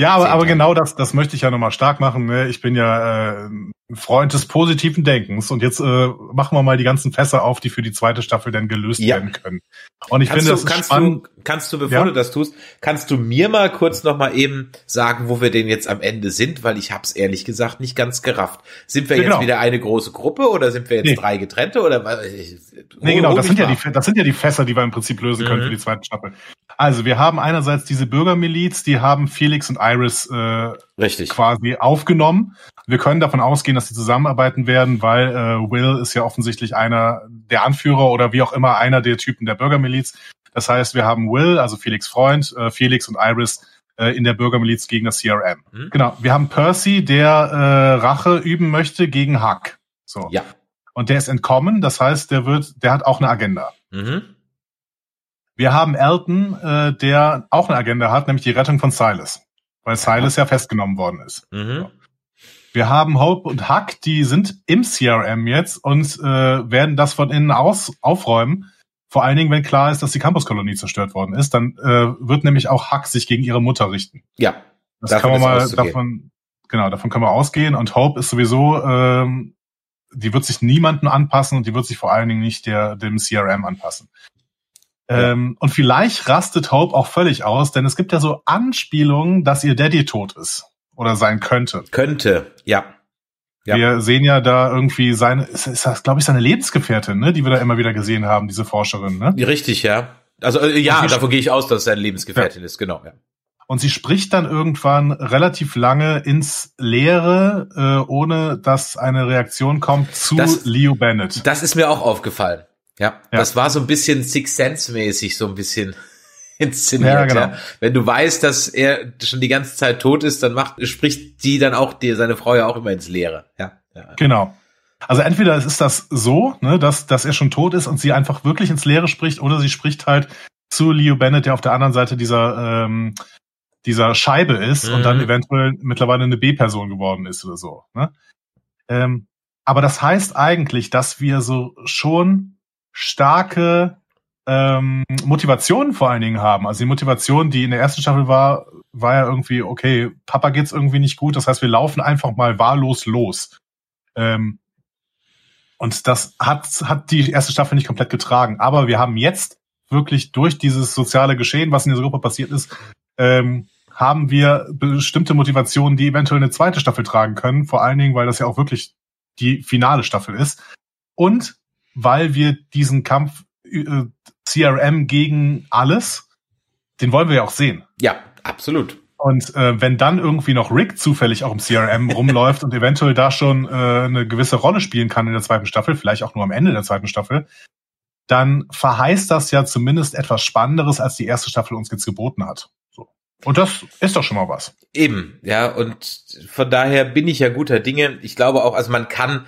S2: Ja, aber, aber genau das, das möchte ich ja nochmal stark machen. Ne? Ich bin ja äh, ein Freund des positiven Denkens und jetzt äh, machen wir mal die ganzen Fässer auf, die für die zweite Staffel dann gelöst
S1: Ja.
S2: werden können. Und ich
S1: Kannst
S2: finde,
S1: du,
S2: das ist
S1: kannst
S2: spannend.
S1: du, kannst du, bevor
S2: Ja.
S1: du das tust, kannst du mir mal kurz noch mal eben sagen, wo wir denn jetzt am Ende sind, weil ich hab's ehrlich gesagt nicht ganz gerafft. Sind wir
S2: Ja,
S1: jetzt
S2: genau.
S1: wieder eine große Gruppe oder sind wir jetzt
S2: Nee.
S1: drei getrennte oder was? Ich-
S2: Nee, genau, das sind, ja die, das sind ja die Fässer, die wir im Prinzip lösen können
S1: Mhm.
S2: für die zweite Staffel. Also wir haben einerseits diese Bürgermiliz, die haben Felix und Iris äh,
S1: Richtig.
S2: quasi aufgenommen. Wir können davon ausgehen, dass sie zusammenarbeiten werden, weil äh, Will ist ja offensichtlich einer der Anführer oder wie auch immer einer der Typen der Bürgermiliz. Das heißt, wir haben Will, also Felix Freund, äh, Felix und Iris äh, in der Bürgermiliz gegen das CRM.
S1: Mhm.
S2: Genau. Wir haben Percy, der äh, Rache üben möchte gegen Huck. So.
S1: Ja.
S2: Und der ist entkommen. Das heißt, der wird, der hat auch eine Agenda.
S1: Mhm.
S2: Wir haben Elton, äh, der auch eine Agenda hat, nämlich die Rettung von Silas, weil Silas ja festgenommen worden ist.
S1: Mhm.
S2: Wir haben Hope und Huck, die sind im CRM jetzt und äh, werden das von innen aus aufräumen. Vor allen Dingen, wenn klar ist, dass die Campuskolonie zerstört worden ist, dann äh, wird nämlich auch Huck sich gegen ihre Mutter richten.
S1: Ja.
S2: Das
S1: Davon
S2: kann man mal davon, genau, davon können wir ausgehen. Und Hope ist sowieso, ähm, die wird sich niemandem anpassen und die wird sich vor allen Dingen nicht der dem CRM anpassen.
S1: Ja.
S2: Ähm, und vielleicht rastet Hope auch völlig aus, denn es gibt ja so Anspielungen, dass ihr Daddy tot ist oder sein könnte.
S1: Könnte, ja. Ja.
S2: Wir sehen ja da irgendwie seine, ist, ist das, glaube ich, seine Lebensgefährtin, ne, die wir da immer wieder gesehen haben, diese Forscherin, ne?
S1: Richtig, ja. Also äh, ja, davon gehe ich aus, dass es seine Lebensgefährtin ist, genau. Ja.
S2: Und sie spricht dann irgendwann relativ lange ins Leere, äh, ohne dass eine Reaktion kommt zu
S1: Das-
S2: Leo Bennett.
S1: Das ist mir auch aufgefallen. Ja,
S2: Ja.
S1: das war so ein bisschen Six Sense mäßig, so ein bisschen [laughs] inszeniert.
S2: Ja,
S1: Ja,
S2: genau.
S1: Wenn du weißt, dass er schon die ganze Zeit tot ist, dann macht, spricht die dann auch dir, seine Frau ja auch immer ins Leere. Ja, ja.
S2: Genau. Also entweder ist das so, ne, dass, dass er schon tot ist und sie einfach wirklich ins Leere spricht, oder sie spricht halt zu Leo Bennett, der auf der anderen Seite dieser, ähm, dieser Scheibe ist und dann
S1: Mhm.
S2: eventuell mittlerweile eine B-Person geworden ist oder so. Ne? Ähm, aber das heißt eigentlich, dass wir so schon starke ähm, Motivationen vor allen Dingen haben. Also die Motivation, die in der ersten Staffel war, war ja irgendwie, okay, Papa geht's irgendwie nicht gut, das heißt, wir laufen einfach mal wahllos los. Ähm, und das hat, hat die erste Staffel nicht komplett getragen. Aber wir haben jetzt wirklich durch dieses soziale Geschehen, was in dieser Gruppe passiert ist, ähm, haben wir bestimmte Motivationen, die eventuell eine zweite Staffel tragen können. Vor allen Dingen, weil das ja auch wirklich die finale Staffel ist. Und weil wir diesen Kampf äh, CRM gegen alles, den wollen wir ja auch sehen.
S1: ja absolut.
S2: Und äh, wenn dann irgendwie noch Rick zufällig auch im CRM rumläuft und eventuell da schon äh, eine gewisse Rolle spielen kann in der zweiten Staffel, vielleicht auch nur am Ende der zweiten Staffel, dann verheißt das ja zumindest etwas Spannenderes, als die erste Staffel uns jetzt geboten hat. So. Und das ist doch schon mal was.
S1: Eben, ja, und von daher bin ich ja guter Dinge. Ich glaube auch, also man kann,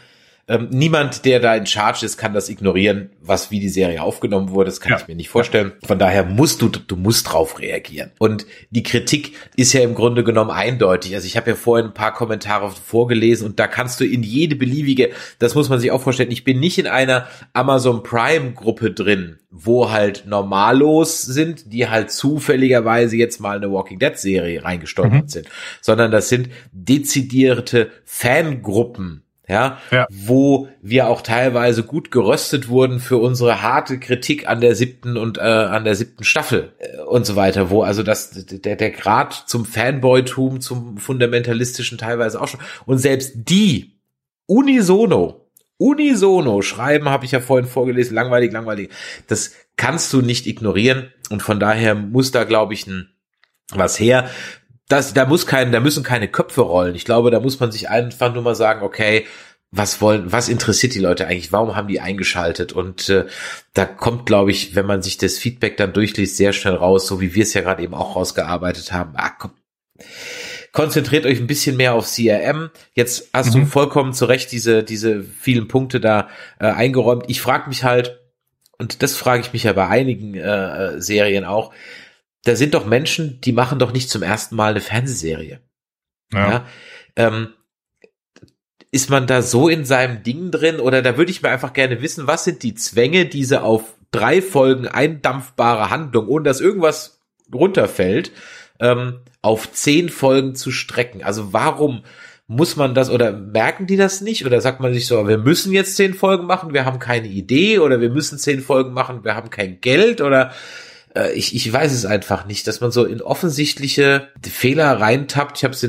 S1: ähm, niemand, der da in Charge ist, kann das ignorieren, was wie die Serie aufgenommen wurde. Das kann
S2: Ja.
S1: ich mir nicht vorstellen. Von daher musst du, du musst drauf reagieren. Und die Kritik ist ja im Grunde genommen eindeutig. Also ich habe ja vorhin ein paar Kommentare vorgelesen und da kannst du in jede beliebige, das muss man sich auch vorstellen, ich bin nicht in einer Amazon Prime Gruppe drin, wo halt Normalos sind, die halt zufälligerweise jetzt mal eine Walking Dead Serie reingestolpert
S2: Mhm.
S1: sind, sondern das sind dezidierte Fangruppen, ja,
S2: Ja.
S1: wo wir auch teilweise gut geröstet wurden für unsere harte Kritik an der siebten und äh, an der siebten Staffel äh, und so weiter, wo also das der der Grad zum Fanboytum, zum fundamentalistischen teilweise auch schon und selbst die unisono unisono schreiben, habe ich ja vorhin vorgelesen, langweilig, langweilig. Das kannst du nicht ignorieren und von daher muss da glaube ich ein was her. Das, da muss kein, da müssen keine Köpfe rollen. Ich glaube, da muss man sich einfach nur mal sagen, okay, was wollen, was interessiert die Leute eigentlich? Warum haben die eingeschaltet? Und äh, da kommt, glaube ich, wenn man sich das Feedback dann durchliest, sehr schnell raus, so wie wir es ja gerade eben auch rausgearbeitet haben. Ah, komm, konzentriert euch ein bisschen mehr auf CRM. Jetzt hast du
S2: Mhm.
S1: vollkommen zu Recht diese, diese vielen Punkte da äh, eingeräumt. Ich frage mich halt, und das frage ich mich ja bei einigen äh, äh, Serien auch, da sind doch Menschen, die machen doch nicht zum ersten Mal eine Fernsehserie.
S2: Ja.
S1: Ja. Ähm, ist man da so in seinem Ding drin oder da würde ich mir einfach gerne wissen, was sind die Zwänge, diese auf drei Folgen eindampfbare Handlung, ohne dass irgendwas runterfällt, ähm, auf zehn Folgen zu strecken? Also warum muss man das oder merken die das nicht oder sagt man sich so, wir müssen jetzt zehn Folgen machen, wir haben keine Idee oder wir müssen zehn Folgen machen, wir haben kein Geld oder äh, ich, ich weiß es einfach nicht, dass man so in offensichtliche Fehler reintappt. Ich habe es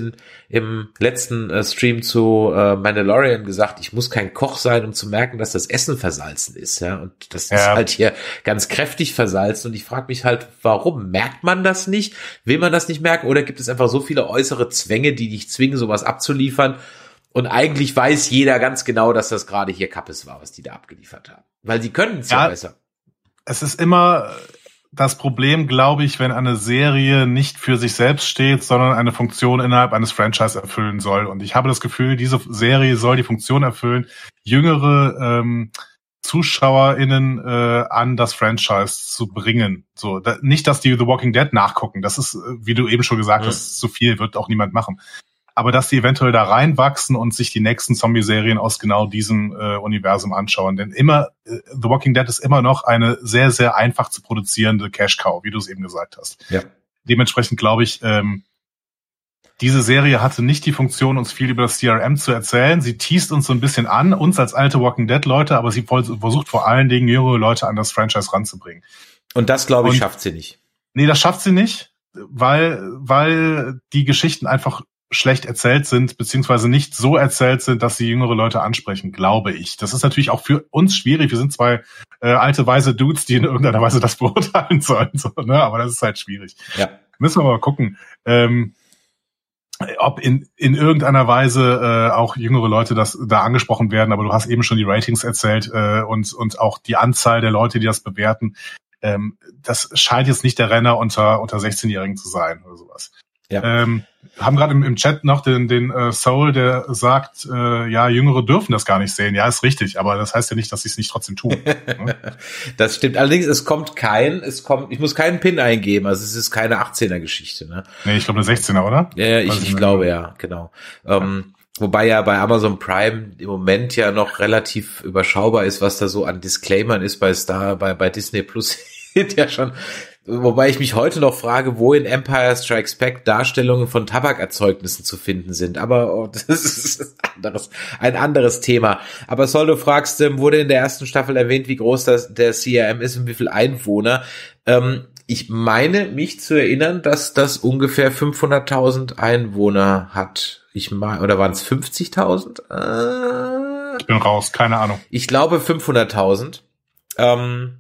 S1: im letzten äh, Stream zu äh, Mandalorian gesagt, ich muss kein Koch sein, um zu merken, dass das Essen versalzen ist. Ja, und das ja. ist halt hier ganz kräftig versalzen. Und ich frage mich halt, warum merkt man das nicht? Will man das nicht merken? Oder gibt es einfach so viele äußere Zwänge, die dich zwingen, sowas abzuliefern? Und eigentlich weiß jeder ganz genau, dass das gerade hier Kappes war, was die da abgeliefert haben. Weil sie können es ja, ja besser.
S2: Es ist immer das Problem, glaube ich, wenn eine Serie nicht für sich selbst steht, sondern eine Funktion innerhalb eines Franchise erfüllen soll. Und ich habe das Gefühl, diese Serie soll die Funktion erfüllen, jüngere ähm, ZuschauerInnen äh, an das Franchise zu bringen. So, da, nicht, dass die The Walking Dead nachgucken. Das ist, äh, wie du eben schon gesagt mhm. hast, zu viel, wird auch niemand machen aber dass die eventuell da reinwachsen und sich die nächsten Zombie-Serien aus genau diesem äh, Universum anschauen. Denn immer, äh, The Walking Dead ist immer noch eine sehr, sehr einfach zu produzierende Cash-Cow, wie du es eben gesagt hast. Ja. Dementsprechend glaube ich, ähm, diese Serie hatte nicht die Funktion, uns viel über das CRM zu erzählen. Sie teast uns so ein bisschen an, uns als alte Walking Dead Leute, aber sie versucht vor allen Dingen jüngere Leute an das Franchise ranzubringen.
S1: Und das, glaube ich, und, schafft sie nicht.
S2: Nee, das schafft sie nicht, weil, weil die Geschichten einfach schlecht erzählt sind, beziehungsweise nicht so erzählt sind, dass sie jüngere Leute ansprechen, glaube ich. Das ist natürlich auch für uns schwierig. Wir sind zwei äh, alte, weise Dudes, die in irgendeiner Weise das [laughs] beurteilen sollen. So, ne? Aber das ist halt schwierig. Ja. Müssen wir mal gucken. Ähm, ob in, in irgendeiner Weise äh, auch jüngere Leute das da angesprochen werden, aber du hast eben schon die Ratings erzählt äh, und, und auch die Anzahl der Leute, die das bewerten. Ähm, das scheint jetzt nicht der Renner unter, unter 16-Jährigen zu sein oder sowas. Ja. Ähm, haben gerade im, im Chat noch den, den äh, Soul, der sagt, äh, ja, Jüngere dürfen das gar nicht sehen. Ja, ist richtig, aber das heißt ja nicht, dass sie es nicht trotzdem tun. [laughs]
S1: ne? Das stimmt. Allerdings, es kommt kein, es kommt, ich muss keinen Pin eingeben, also es ist keine 18er-Geschichte. Ne?
S2: Nee, ich glaube eine 16er, oder?
S1: Ja, ich, ich, glaube ja, genau. Ähm, Wobei ja bei Amazon Prime im Moment ja noch relativ überschaubar ist, was da so an Disclaimern ist bei Star, bei, bei Disney Plus [laughs] sind ja schon Wobei ich mich heute noch frage, wo in Empire Strikes Back Darstellungen von Tabakerzeugnissen zu finden sind. Aber oh, [laughs] das ist ein anderes, ein anderes Thema. Aber Sol, du fragst, ähm, wurde in der ersten Staffel erwähnt, wie groß das, der CRM ist und wie viel Einwohner. Ähm, ich meine, mich zu erinnern, dass das ungefähr 500.000 Einwohner hat. Ich meine, oder waren es 50.000?
S2: Äh, ich bin raus, keine Ahnung.
S1: Ich glaube 500.000. Ähm,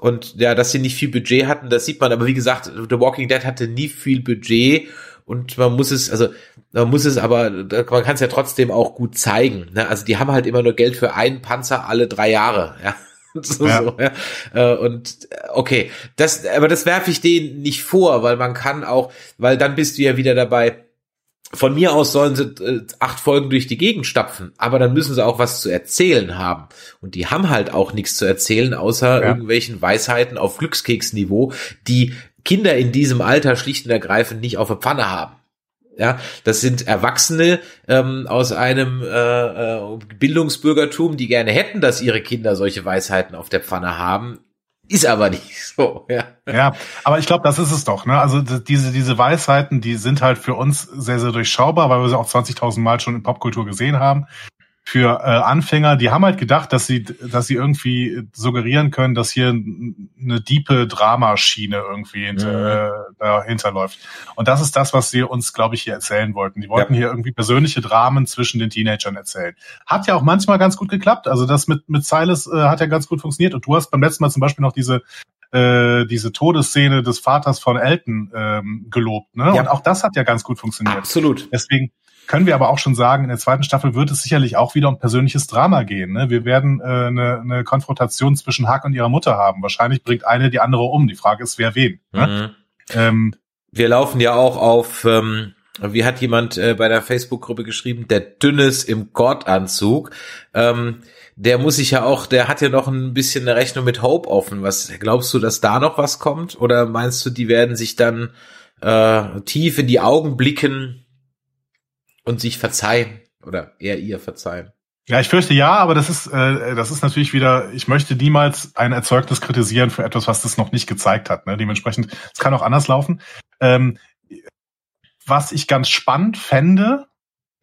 S1: und ja, dass sie nicht viel Budget hatten, das sieht man. Aber wie gesagt, The Walking Dead hatte nie viel Budget und man muss es, also man muss es aber, man kann es ja trotzdem auch gut zeigen. Ne? Also die haben halt immer nur Geld für einen Panzer alle drei Jahre. [laughs] Ja. [laughs] So, ja. So, ja. Äh, und okay, das, aber das werfe ich denen nicht vor, weil man kann auch, weil dann bist du ja wieder dabei, von mir aus sollen sie äh, acht Folgen durch die Gegend stapfen, aber dann müssen sie auch was zu erzählen haben. Und die haben halt auch nichts zu erzählen, außer ja. irgendwelchen Weisheiten auf Glückskeksniveau, die Kinder in diesem Alter schlicht und ergreifend nicht auf der Pfanne haben. Ja, das sind Erwachsene ähm, aus einem äh, äh, Bildungsbürgertum, die gerne hätten, dass ihre Kinder solche Weisheiten auf der Pfanne haben. Ist aber nicht [laughs] so, ja.
S2: Ja, aber ich glaube, das ist es doch. Ne? Also diese, diese Weisheiten, die sind halt für uns sehr, sehr durchschaubar, weil wir sie auch 20.000 Mal schon in Popkultur gesehen haben für äh, Anfänger, die haben halt gedacht, dass sie, dass sie irgendwie suggerieren können, dass hier eine diepe Dramaschiene irgendwie hinter, mhm. äh, dahinter läuft. Und das ist das, was sie uns, glaube ich, hier erzählen wollten. Die wollten ja. hier irgendwie persönliche Dramen zwischen den Teenagern erzählen. Hat ja auch manchmal ganz gut geklappt. Also das mit mit Silas äh, hat ja ganz gut funktioniert. Und du hast beim letzten Mal zum Beispiel noch diese äh, diese Todesszene des Vaters von Elton ähm, gelobt. Ne? Ja. Und auch das hat ja ganz gut funktioniert.
S1: Absolut.
S2: Deswegen können wir aber auch schon sagen, in der zweiten Staffel wird es sicherlich auch wieder um persönliches Drama gehen. Ne? Wir werden äh, eine, eine Konfrontation zwischen Huck und ihrer Mutter haben. Wahrscheinlich bringt eine die andere um. Die Frage ist, wer wen. Ne? Mhm.
S1: Ähm, wir laufen ja auch auf, ähm, wie hat jemand äh, bei der Facebook-Gruppe geschrieben, der Dünnes im Gordanzug. Ähm, der muss sich ja auch, der hat ja noch ein bisschen eine Rechnung mit Hope offen. Was glaubst du, dass da noch was kommt? Oder meinst du, die werden sich dann äh, tief in die Augen blicken und sich verzeihen oder er ihr verzeihen.
S2: Ja, ich fürchte ja, aber das ist, äh, das ist natürlich wieder, ich möchte niemals ein Erzeugnis kritisieren für etwas, was das noch nicht gezeigt hat. Ne? Dementsprechend, es kann auch anders laufen. Ähm, was ich ganz spannend fände,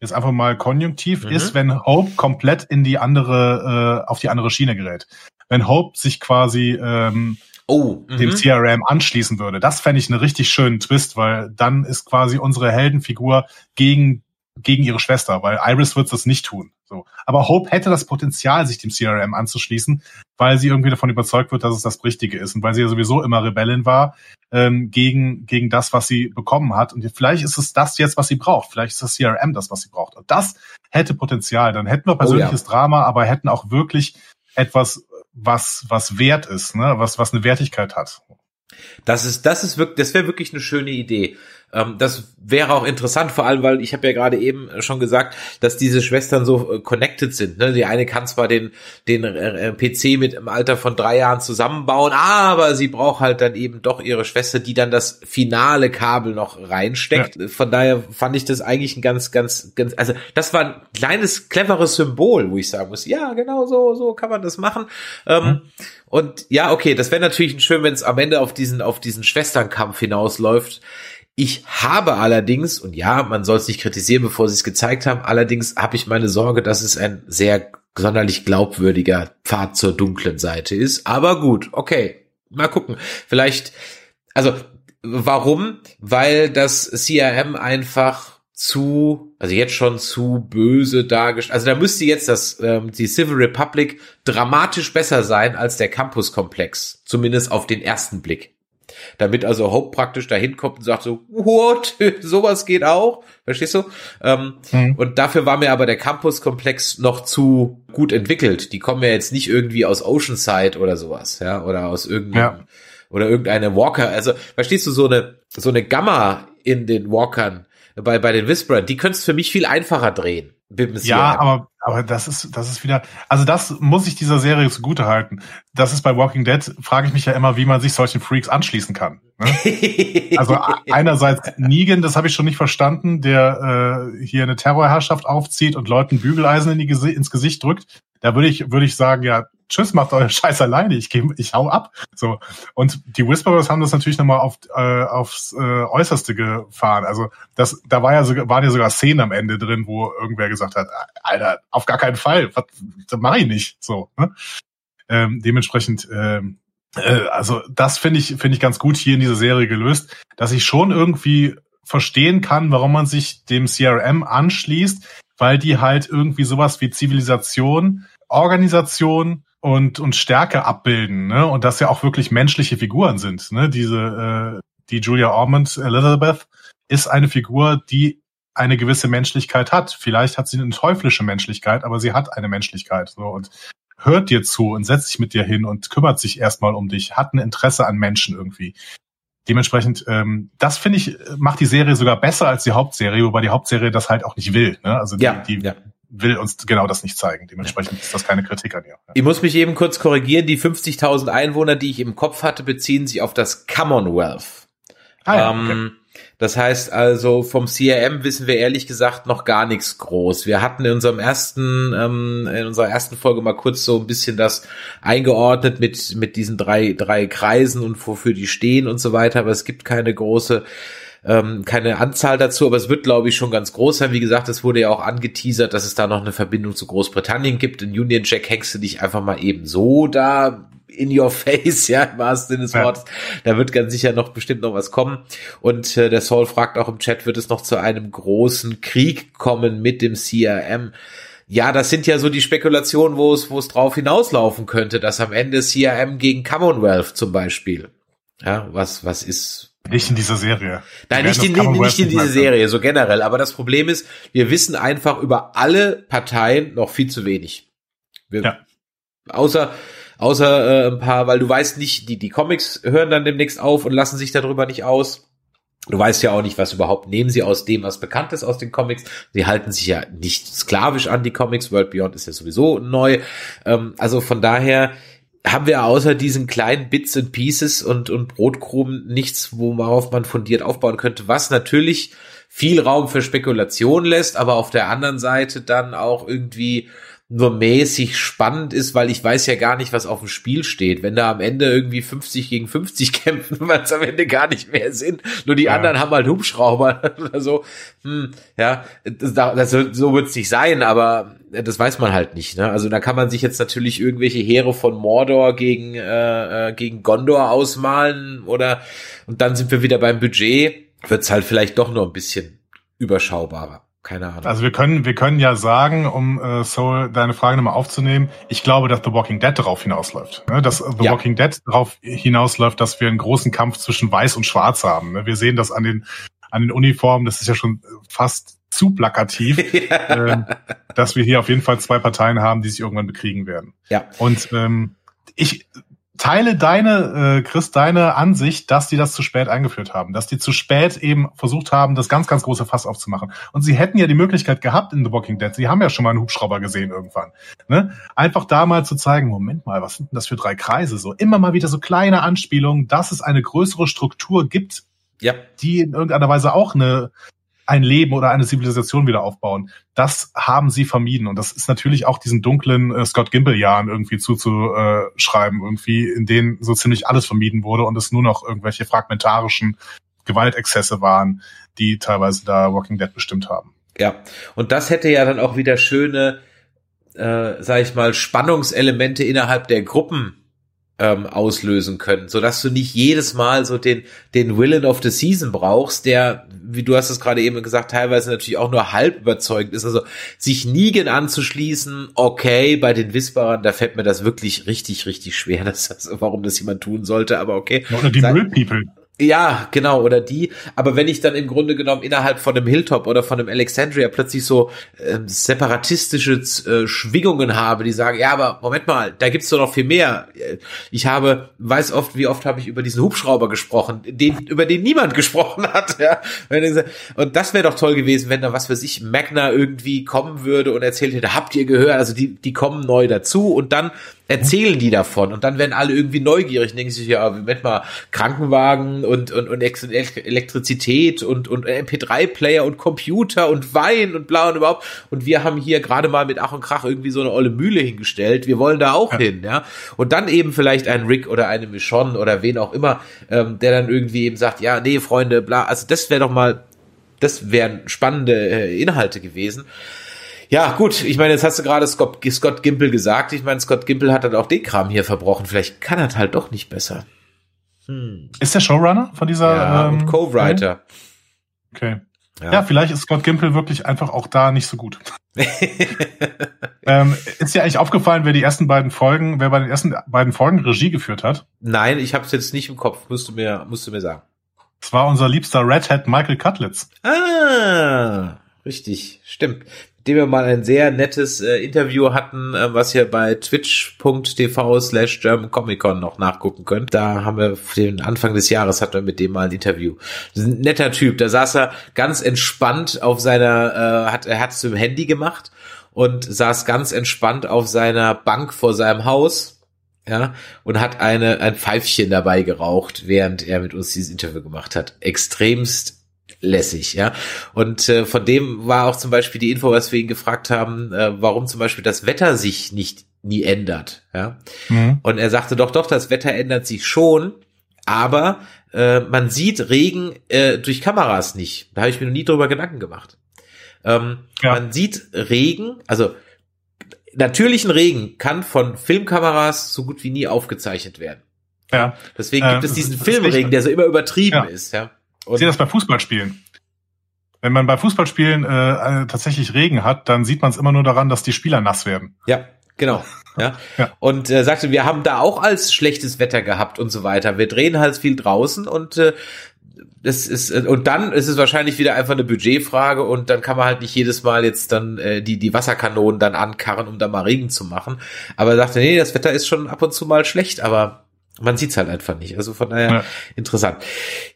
S2: jetzt einfach mal konjunktiv, mhm. ist, wenn Hope komplett in die andere, äh, auf die andere Schiene gerät. Wenn Hope sich quasi ähm, oh, dem mhm. CRM anschließen würde. Das fände ich einen richtig schönen Twist, weil dann ist quasi unsere Heldenfigur gegen gegen ihre Schwester, weil Iris wird das nicht tun. So. Aber Hope hätte das Potenzial, sich dem CRM anzuschließen, weil sie irgendwie davon überzeugt wird, dass es das Richtige ist und weil sie ja sowieso immer Rebellin war ähm, gegen gegen das, was sie bekommen hat. Und vielleicht ist es das jetzt, was sie braucht. Vielleicht ist das CRM das, was sie braucht. Und das hätte Potenzial. Dann hätten wir persönliches oh, ja. Drama, aber hätten auch wirklich etwas was, was wert ist, ne? was, was eine Wertigkeit hat.
S1: Das ist, das ist wirklich, das wäre wirklich eine schöne Idee. Ähm, das wäre auch interessant, vor allem, weil ich habe ja gerade eben schon gesagt, dass diese Schwestern so äh, connected sind. Ne? Die eine kann zwar den, den äh, PC mit im Alter von drei Jahren zusammenbauen, aber sie braucht halt dann eben doch ihre Schwester, die dann das finale Kabel noch reinsteckt. Ja. Von daher fand ich das eigentlich ein ganz, ganz, ganz, also das war ein kleines, cleveres Symbol, wo ich sagen muss, ja, genau so, so kann man das machen. Ähm, mhm. Und ja, okay, das wäre natürlich schön, wenn es am Ende auf diesen, auf diesen Schwesternkampf hinausläuft. Ich habe allerdings, und ja, man soll es nicht kritisieren, bevor sie es gezeigt haben, allerdings habe ich meine Sorge, dass es ein sehr sonderlich glaubwürdiger Pfad zur dunklen Seite ist. Aber gut, okay, mal gucken. Vielleicht, also warum? Weil das CRM einfach zu, also jetzt schon zu böse dargestellt. Also da müsste jetzt das ähm, die Civil Republic dramatisch besser sein als der Campus-Komplex, zumindest auf den ersten Blick damit also Hope praktisch dahin kommt und sagt so, what, [laughs] sowas geht auch, verstehst du? Ähm, mhm. Und dafür war mir aber der Campus-Komplex noch zu gut entwickelt. Die kommen ja jetzt nicht irgendwie aus Oceanside oder sowas, ja, oder aus irgendeinem, ja. oder irgendeine Walker, also verstehst du, so eine, so eine Gamma in den Walkern, bei, bei den Whisperern, die könntest für mich viel einfacher drehen.
S2: Ja, aber, aber das ist, das ist wieder, also das muss ich dieser Serie zugute halten. Das ist bei Walking Dead, frage ich mich ja immer, wie man sich solchen Freaks anschließen kann. Ne? [laughs] also einerseits Negan, das habe ich schon nicht verstanden, der äh, hier eine Terrorherrschaft aufzieht und Leuten Bügeleisen in die, ins Gesicht drückt. Da würde ich, würde ich sagen, ja, tschüss, macht euer Scheiß alleine, ich geh, ich hau ab. So. Und die Whisperers haben das natürlich nochmal auf, äh, aufs äh, Äußerste gefahren. Also das, da war ja sogar, waren ja sogar Szenen am Ende drin, wo irgendwer gesagt hat, Alter, auf gar keinen Fall, was, mach ich nicht. So. Ne? Ähm, dementsprechend, ähm, äh, also das finde ich, finde ich ganz gut hier in dieser Serie gelöst, dass ich schon irgendwie verstehen kann, warum man sich dem CRM anschließt, weil die halt irgendwie sowas wie Zivilisation, Organisation und, und Stärke abbilden, ne? Und das ja auch wirklich menschliche Figuren sind, ne? Diese, äh, die Julia Ormond, Elizabeth, ist eine Figur, die eine gewisse Menschlichkeit hat. Vielleicht hat sie eine teuflische Menschlichkeit, aber sie hat eine Menschlichkeit, so, und hört dir zu und setzt sich mit dir hin und kümmert sich erstmal um dich, hat ein Interesse an Menschen irgendwie. Dementsprechend, ähm, das finde ich, macht die Serie sogar besser als die Hauptserie, wobei die Hauptserie das halt auch nicht will. Ne? Also die, ja, die ja will uns genau das nicht zeigen. Dementsprechend ist das keine Kritik an ihr.
S1: Ich muss mich eben kurz korrigieren. Die 50.000 Einwohner, die ich im Kopf hatte, beziehen sich auf das Commonwealth. Ah, ja, ähm, okay. Das heißt also, vom CRM wissen wir ehrlich gesagt noch gar nichts groß. Wir hatten in unserem ersten, ähm, in unserer ersten Folge mal kurz so ein bisschen das eingeordnet mit, mit diesen drei, drei Kreisen und wofür die stehen und so weiter, aber es gibt keine große ähm, keine Anzahl dazu, aber es wird, glaube ich, schon ganz groß sein. Wie gesagt, es wurde ja auch angeteasert, dass es da noch eine Verbindung zu Großbritannien gibt. In Union Jack hängst du dich einfach mal eben so da in your [laughs] face, ja, im wahrsten Sinne des Wortes. Da wird ganz sicher noch bestimmt noch was kommen. Und äh, der Saul fragt auch im Chat, wird es noch zu einem großen Krieg kommen mit dem CRM? Ja, das sind ja so die Spekulationen, wo es, wo es drauf hinauslaufen könnte, dass am Ende CRM gegen Commonwealth zum Beispiel. Ja, was, was ist,
S2: nicht in dieser Serie.
S1: Nein, nicht in, nicht in diese Serie, so generell. Aber das Problem ist, wir wissen einfach über alle Parteien noch viel zu wenig. Wir, ja. Außer, außer äh, ein paar, weil du weißt nicht, die, die Comics hören dann demnächst auf und lassen sich darüber nicht aus. Du weißt ja auch nicht, was überhaupt nehmen sie aus dem, was bekannt ist aus den Comics. Sie halten sich ja nicht sklavisch an die Comics. World Beyond ist ja sowieso neu. Ähm, also von daher, haben wir außer diesen kleinen Bits and Pieces und, und Brotkrumen nichts, worauf man fundiert aufbauen könnte, was natürlich viel Raum für Spekulation lässt, aber auf der anderen Seite dann auch irgendwie nur mäßig spannend ist, weil ich weiß ja gar nicht, was auf dem Spiel steht. Wenn da am Ende irgendwie 50 gegen 50 [laughs] kämpfen, weil es am Ende gar nicht mehr sind. Nur die ja. anderen haben halt Hubschrauber [laughs] oder so. Hm, ja, das, das, so wird es nicht sein, aber das weiß man halt nicht. Ne? Also da kann man sich jetzt natürlich irgendwelche Heere von Mordor gegen äh, äh gegen Gondor ausmalen oder und dann sind wir wieder beim Budget. Wird's halt vielleicht doch nur ein bisschen überschaubarer. Keine Ahnung.
S2: Also wir können, wir können ja sagen, um äh, Soul deine Frage nochmal aufzunehmen, ich glaube, dass The Walking Dead darauf hinausläuft. Ne? Dass The ja. Walking Dead darauf hinausläuft, dass wir einen großen Kampf zwischen Weiß und Schwarz haben. Ne? Wir sehen das an den, an den Uniformen, das ist ja schon fast zu plakativ, [laughs] äh, dass wir hier auf jeden Fall zwei Parteien haben, die sich irgendwann bekriegen werden.
S1: Ja.
S2: Und ähm, ich teile deine, äh, Chris, deine Ansicht, dass die das zu spät eingeführt haben, dass die zu spät eben versucht haben, das ganz, ganz große Fass aufzumachen. Und sie hätten ja die Möglichkeit gehabt in The Walking Dead, sie haben ja schon mal einen Hubschrauber gesehen irgendwann, ne? Einfach da mal zu zeigen, Moment mal, was sind denn das für drei Kreise? So immer mal wieder so kleine Anspielungen, dass es eine größere Struktur gibt,
S1: ja.
S2: die in irgendeiner Weise auch eine ein Leben oder eine Zivilisation wieder aufbauen. Das haben sie vermieden. Und das ist natürlich auch diesen dunklen äh, Scott Gimble-Jahren irgendwie zuzuschreiben, irgendwie, in denen so ziemlich alles vermieden wurde und es nur noch irgendwelche fragmentarischen Gewaltexzesse waren, die teilweise da Walking Dead bestimmt haben.
S1: Ja, und das hätte ja dann auch wieder schöne, äh, sag ich mal, Spannungselemente innerhalb der Gruppen ähm, auslösen können, so dass du nicht jedes Mal so den den Villain of the Season brauchst, der, wie du hast es gerade eben gesagt, teilweise natürlich auch nur halb überzeugend ist. Also sich Nigen anzuschließen, okay, bei den Whisperern, da fällt mir das wirklich richtig, richtig schwer, dass [laughs] das, warum das jemand tun sollte, aber okay.
S2: Oder die Müll People.
S1: Ja, genau, oder die. Aber wenn ich dann im Grunde genommen innerhalb von einem Hilltop oder von einem Alexandria plötzlich so äh, separatistische äh, Schwingungen habe, die sagen, ja, aber Moment mal, da gibt's doch noch viel mehr. Ich habe, weiß oft, wie oft habe ich über diesen Hubschrauber gesprochen, den, über den niemand [laughs] gesprochen hat. Ja? Und das wäre doch toll gewesen, wenn da, was weiß ich, Magna irgendwie kommen würde und erzählt hätte, habt ihr gehört, also die, die kommen neu dazu und dann erzählen die davon und dann werden alle irgendwie neugierig und denken sich, ja, Moment mal, Krankenwagen und, und, und Elektrizität und, und MP3-Player und Computer und Wein und bla und überhaupt. Und wir haben hier gerade mal mit Ach und Krach irgendwie so eine olle Mühle hingestellt. Wir wollen da auch ja. hin, ja. Und dann eben vielleicht ein Rick oder eine Michonne oder wen auch immer, ähm, der dann irgendwie eben sagt, ja, nee, Freunde, bla. Also das wäre doch mal, das wären spannende äh, Inhalte gewesen. Ja, gut, ich meine, jetzt hast du gerade Scott, Scott Gimple gesagt. Ich meine, Scott Gimple hat dann auch den Kram hier verbrochen. Vielleicht kann er halt doch nicht besser.
S2: Hm. Ist der Showrunner von dieser
S1: ja, ähm, Co-Writer.
S2: Okay. Ja. ja. vielleicht ist Scott Gimple wirklich einfach auch da nicht so gut. [laughs] ähm, ist dir eigentlich aufgefallen, wer die ersten beiden Folgen, wer bei den ersten beiden Folgen Regie geführt hat?
S1: Nein, ich habe es jetzt nicht im Kopf. Musst du mir, musst du mir sagen.
S2: Es war unser liebster Red Hat Michael Cutlitz.
S1: Ah, richtig, stimmt dem wir mal ein sehr nettes äh, Interview hatten, äh, was ihr bei twitch.tv slash German Comic Con noch nachgucken könnt. Da haben wir den Anfang des Jahres hatten wir mit dem mal ein Interview. Ein netter Typ, da saß er ganz entspannt auf seiner, äh, hat, er hat es dem Handy gemacht und saß ganz entspannt auf seiner Bank vor seinem Haus ja, und hat eine, ein Pfeifchen dabei geraucht, während er mit uns dieses Interview gemacht hat. Extremst lässig, ja. Und äh, von dem war auch zum Beispiel die Info, was wir ihn gefragt haben, äh, warum zum Beispiel das Wetter sich nicht nie ändert, ja. Mhm. Und er sagte doch, doch, das Wetter ändert sich schon, aber äh, man sieht Regen äh, durch Kameras nicht. Da habe ich mir noch nie drüber Gedanken gemacht. Ähm, ja. Man sieht Regen, also natürlichen Regen kann von Filmkameras so gut wie nie aufgezeichnet werden.
S2: Ja.
S1: Deswegen gibt äh, es diesen Filmregen, der so immer übertrieben ja. ist, ja.
S2: Und ich sehe das bei Fußballspielen. Wenn man bei Fußballspielen äh, tatsächlich Regen hat, dann sieht man es immer nur daran, dass die Spieler nass werden.
S1: Ja, genau. Ja. [laughs] ja. Und äh, sagte, wir haben da auch als schlechtes Wetter gehabt und so weiter. Wir drehen halt viel draußen und äh, das ist äh, und dann ist es wahrscheinlich wieder einfach eine Budgetfrage und dann kann man halt nicht jedes Mal jetzt dann äh, die die Wasserkanonen dann ankarren, um da mal Regen zu machen. Aber er sagte, nee, das Wetter ist schon ab und zu mal schlecht, aber man sieht's halt einfach nicht. Also von daher ja. interessant.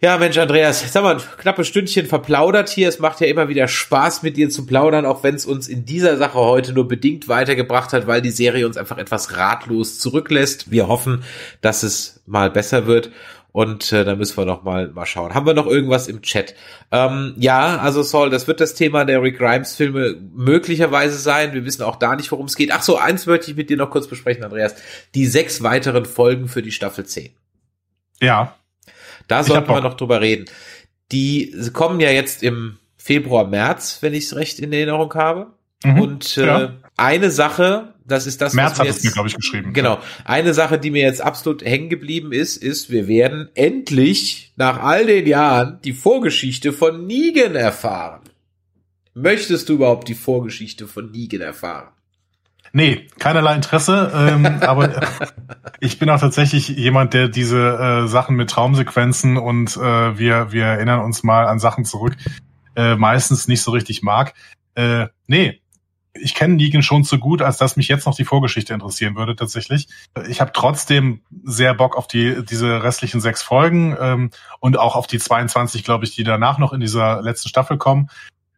S1: Ja, Mensch, Andreas, sag mal, knappe Stündchen verplaudert hier. Es macht ja immer wieder Spaß, mit dir zu plaudern, auch wenn es uns in dieser Sache heute nur bedingt weitergebracht hat, weil die Serie uns einfach etwas ratlos zurücklässt. Wir hoffen, dass es mal besser wird. Und äh, da müssen wir noch mal, mal schauen. Haben wir noch irgendwas im Chat? Ähm, ja, also Saul, das wird das Thema der Rick Grimes Filme möglicherweise sein. Wir wissen auch da nicht, worum es geht. Ach so, eins möchte ich mit dir noch kurz besprechen, Andreas. Die sechs weiteren Folgen für die Staffel 10.
S2: Ja.
S1: Da sollten wir noch drüber reden. Die kommen ja jetzt im Februar, März, wenn ich es recht in Erinnerung habe. Mhm, Und äh, ja. eine Sache, das ist das,
S2: März was hat es mir, glaube ich, geschrieben.
S1: Genau. Eine Sache, die mir jetzt absolut hängen geblieben ist, ist, wir werden endlich nach all den Jahren die Vorgeschichte von Negan erfahren. Möchtest du überhaupt die Vorgeschichte von Negan erfahren?
S2: Nee, keinerlei Interesse. Ähm, [laughs] aber ich bin auch tatsächlich jemand, der diese äh, Sachen mit Traumsequenzen und äh, wir, wir erinnern uns mal an Sachen zurück, äh, meistens nicht so richtig mag. Äh, nee, ich kenne Negan schon zu gut, als dass mich jetzt noch die Vorgeschichte interessieren würde tatsächlich. Ich habe trotzdem sehr Bock auf die diese restlichen sechs Folgen ähm, und auch auf die 22, glaube ich, die danach noch in dieser letzten Staffel kommen.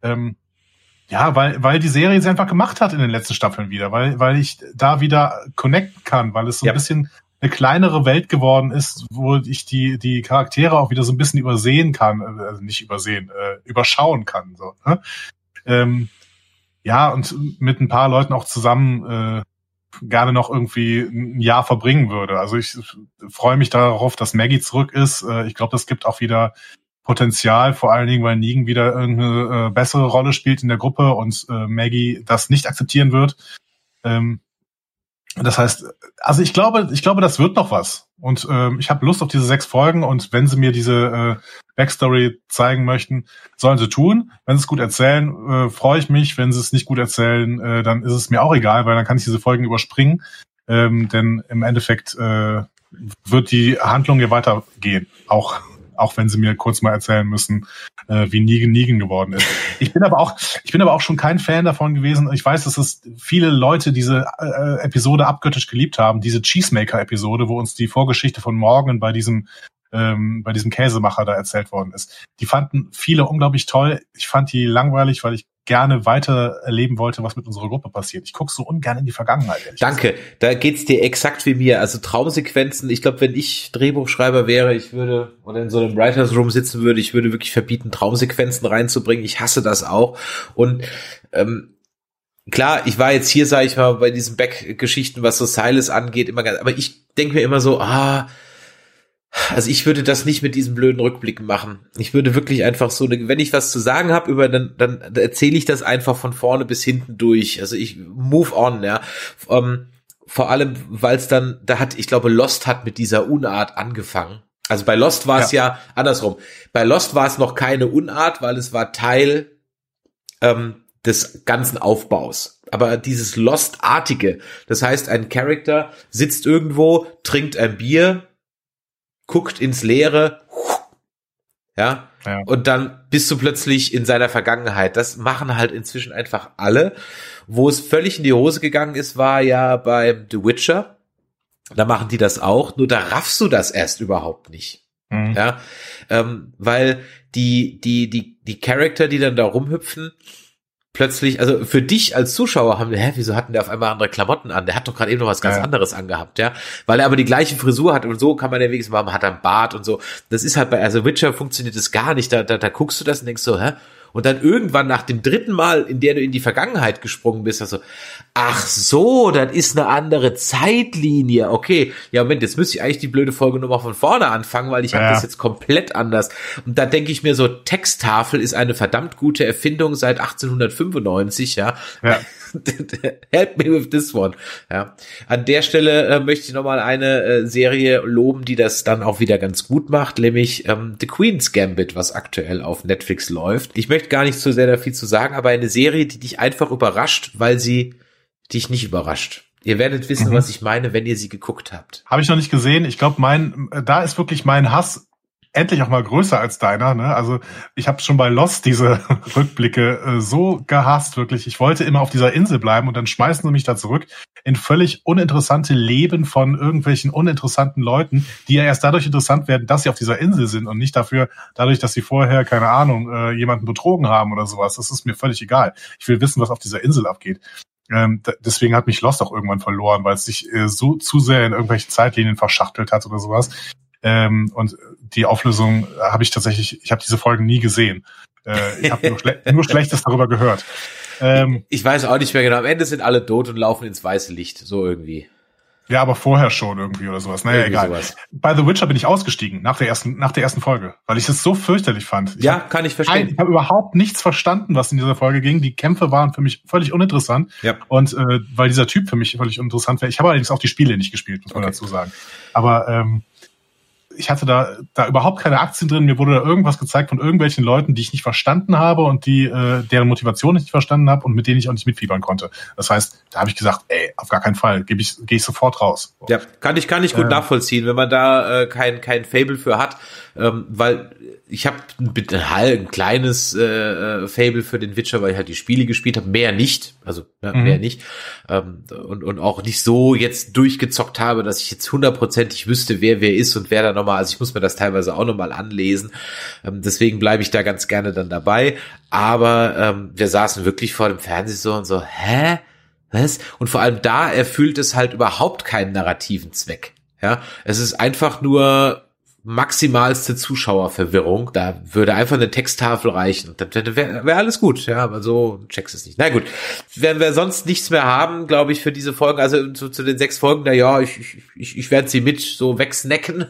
S2: Ähm, ja, weil, weil die Serie sie einfach gemacht hat in den letzten Staffeln wieder, weil, weil ich da wieder connecten kann, weil es so ja. ein bisschen eine kleinere Welt geworden ist, wo ich die, die Charaktere auch wieder so ein bisschen übersehen kann, also nicht übersehen, äh, überschauen kann. So, ne? ähm, ja, und mit ein paar Leuten auch zusammen äh, gerne noch irgendwie ein Jahr verbringen würde. Also ich freue mich darauf, dass Maggie zurück ist. Äh, ich glaube, das gibt auch wieder Potenzial, vor allen Dingen, weil Negan wieder irgendeine äh, bessere Rolle spielt in der Gruppe und äh, Maggie das nicht akzeptieren wird. Ähm, das heißt, also ich glaube, ich glaube, das wird noch was. Und ähm, ich habe Lust auf diese sechs Folgen und wenn sie mir diese äh, Backstory zeigen möchten, sollen sie tun. Wenn sie es gut erzählen, äh, freue ich mich. Wenn sie es nicht gut erzählen, äh, dann ist es mir auch egal, weil dann kann ich diese Folgen überspringen. Ähm, denn im Endeffekt äh, wird die Handlung hier weitergehen. Auch auch wenn sie mir kurz mal erzählen müssen, äh, wie Negan Negan geworden ist. Ich bin aber auch, ich bin aber auch schon kein Fan davon gewesen. Ich weiß, dass es viele Leute diese äh, Episode abgöttisch geliebt haben, diese Cheesemaker-Episode, wo uns die Vorgeschichte von Morgan bei diesem ähm, bei diesem Käsemacher da erzählt worden ist. Die fanden viele unglaublich toll. Ich fand die langweilig, weil ich gerne weiter erleben wollte, was mit unserer Gruppe passiert. Ich gucke so ungern in die Vergangenheit.
S1: Danke, gesagt. da geht's dir exakt wie mir. Also Traumsequenzen, ich glaube, wenn ich Drehbuchschreiber wäre, ich würde oder in so einem Writers Room sitzen würde, ich würde wirklich verbieten, Traumsequenzen reinzubringen. Ich hasse das auch. Und ähm, klar, ich war jetzt hier, sage ich mal, bei diesen Back-Geschichten, was so Silas angeht, immer ganz, aber ich denke mir immer so, ah, also ich würde das nicht mit diesem blöden Rückblick machen. Ich würde wirklich einfach so, wenn ich was zu sagen habe über, dann, dann erzähle ich das einfach von vorne bis hinten durch. Also ich move on, ja. Ähm, vor allem, weil es dann, da hat, ich glaube, Lost hat mit dieser Unart angefangen. Also bei Lost war es ja. ja. andersrum. Bei Lost war es noch keine Unart, weil es war Teil ähm, des ganzen Aufbaus. Aber dieses Lost-artige, das heißt, ein Charakter sitzt irgendwo, trinkt ein Bier, guckt ins Leere, ja, ja, und dann bist du plötzlich in seiner Vergangenheit. Das machen halt inzwischen einfach alle. Wo es völlig in die Hose gegangen ist, war ja bei The Witcher. Da machen die das auch, nur da raffst du das erst überhaupt nicht. Mhm. Ja, ähm, weil die, die, die, die Charakter, die dann da rumhüpfen, plötzlich, also für dich als Zuschauer haben wir, hä, wieso hatten der auf einmal andere Klamotten an? Der hat doch gerade eben noch was ganz ja. anderes angehabt, ja. Weil er aber die gleiche Frisur hat und so kann man ja wenigstens machen, hat einen Bart und so. Das ist halt bei, also Witcher funktioniert das gar nicht. Da, da, da guckst du das und denkst so, hä? Und dann irgendwann nach dem dritten Mal, in der du in die Vergangenheit gesprungen bist, also, ach so, das ist eine andere Zeitlinie. Okay, ja, Moment, jetzt müsste ich eigentlich die blöde Folge nochmal von vorne anfangen, weil ich ja. habe das jetzt komplett anders. Und da denke ich mir so, Texttafel ist eine verdammt gute Erfindung seit 1895, ja. ja. [laughs] Help me with this one. Ja. An der Stelle äh, möchte ich nochmal eine äh, Serie loben, die das dann auch wieder ganz gut macht, nämlich ähm, The Queen's Gambit, was aktuell auf Netflix läuft. Ich möchte gar nicht so sehr da viel zu sagen, aber eine Serie, die dich einfach überrascht, weil sie dich nicht überrascht. Ihr werdet wissen, mhm. was ich meine, wenn ihr sie geguckt habt.
S2: Habe ich noch nicht gesehen. Ich glaube, mein, da ist wirklich mein Hass endlich auch mal größer als deiner. Ne? Also ich habe schon bei Lost diese [laughs] Rückblicke äh, so gehasst, wirklich. Ich wollte immer auf dieser Insel bleiben und dann schmeißen sie mich da zurück in völlig uninteressante Leben von irgendwelchen uninteressanten Leuten, die ja erst dadurch interessant werden, dass sie auf dieser Insel sind und nicht dafür, dadurch, dass sie vorher, keine Ahnung, äh, jemanden betrogen haben oder sowas. Das ist mir völlig egal. Ich will wissen, was auf dieser Insel abgeht. Ähm, deswegen hat mich Lost auch irgendwann verloren, weil es sich äh, so zu sehr in irgendwelche Zeitlinien verschachtelt hat oder sowas. Ähm, und die Auflösung habe ich tatsächlich, ich habe diese Folgen nie gesehen. Äh, ich habe nur, schle [laughs] nur Schlechtes darüber gehört.
S1: Ähm, ich weiß auch nicht mehr genau. Am Ende sind alle tot und laufen ins weiße Licht, so irgendwie.
S2: Ja, aber vorher schon irgendwie oder sowas. Naja, irgendwie egal. Sowas. Bei The Witcher bin ich ausgestiegen nach der ersten, nach der ersten Folge, weil ich es so fürchterlich fand. Ich
S1: ja, hab, kann ich verstehen.
S2: Ich habe überhaupt nichts verstanden, was in dieser Folge ging. Die Kämpfe waren für mich völlig uninteressant. Ja. Und äh, weil dieser Typ für mich völlig uninteressant wäre. Ich habe allerdings auch die Spiele nicht gespielt, muss man okay. dazu sagen. Aber ähm, ich hatte da, da überhaupt keine Aktien drin. Mir wurde da irgendwas gezeigt von irgendwelchen Leuten, die ich nicht verstanden habe und die äh, deren Motivation ich nicht verstanden habe und mit denen ich auch nicht mitfiebern konnte. Das heißt, da habe ich gesagt, ey, auf gar keinen Fall, gebe ich, gehe ich sofort raus.
S1: Ja, kann ich, kann ich gut äh, nachvollziehen, wenn man da äh, kein, kein Fable für hat, ähm, weil ich habe ein, ein kleines äh, Fable für den Witcher, weil ich halt die Spiele gespielt habe, mehr nicht, also ne, mhm. mehr nicht ähm, und, und auch nicht so jetzt durchgezockt habe, dass ich jetzt hundertprozentig wüsste, wer wer ist und wer da nochmal, also ich muss mir das teilweise auch nochmal anlesen, ähm, deswegen bleibe ich da ganz gerne dann dabei, aber ähm, wir saßen wirklich vor dem Fernseher so und so, hä? Was? Und vor allem da erfüllt es halt überhaupt keinen narrativen Zweck. Ja, es ist einfach nur maximalste Zuschauerverwirrung. Da würde einfach eine Texttafel reichen. Dann wäre wär alles gut. Ja, aber so checkst es nicht. Na gut, werden wir sonst nichts mehr haben, glaube ich, für diese Folgen. Also zu, zu den sechs Folgen, na ja, ich, ich, ich, werde sie mit so wegsnacken.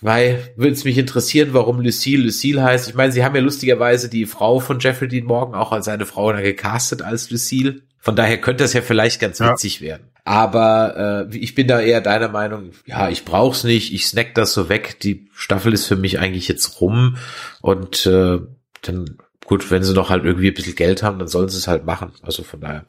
S1: Weil würde es mich interessieren, warum Lucille Lucille heißt. Ich meine, sie haben ja lustigerweise die Frau von Jeffrey Dean Morgan auch als seine Frau da gecastet als Lucille. Von daher könnte das ja vielleicht ganz witzig ja. werden. Aber äh, ich bin da eher deiner Meinung, ja, ich brauch's nicht, ich snack das so weg. Die Staffel ist für mich eigentlich jetzt rum und äh, dann gut, wenn sie noch halt irgendwie ein bisschen Geld haben, dann sollen sie es halt machen. Also von daher.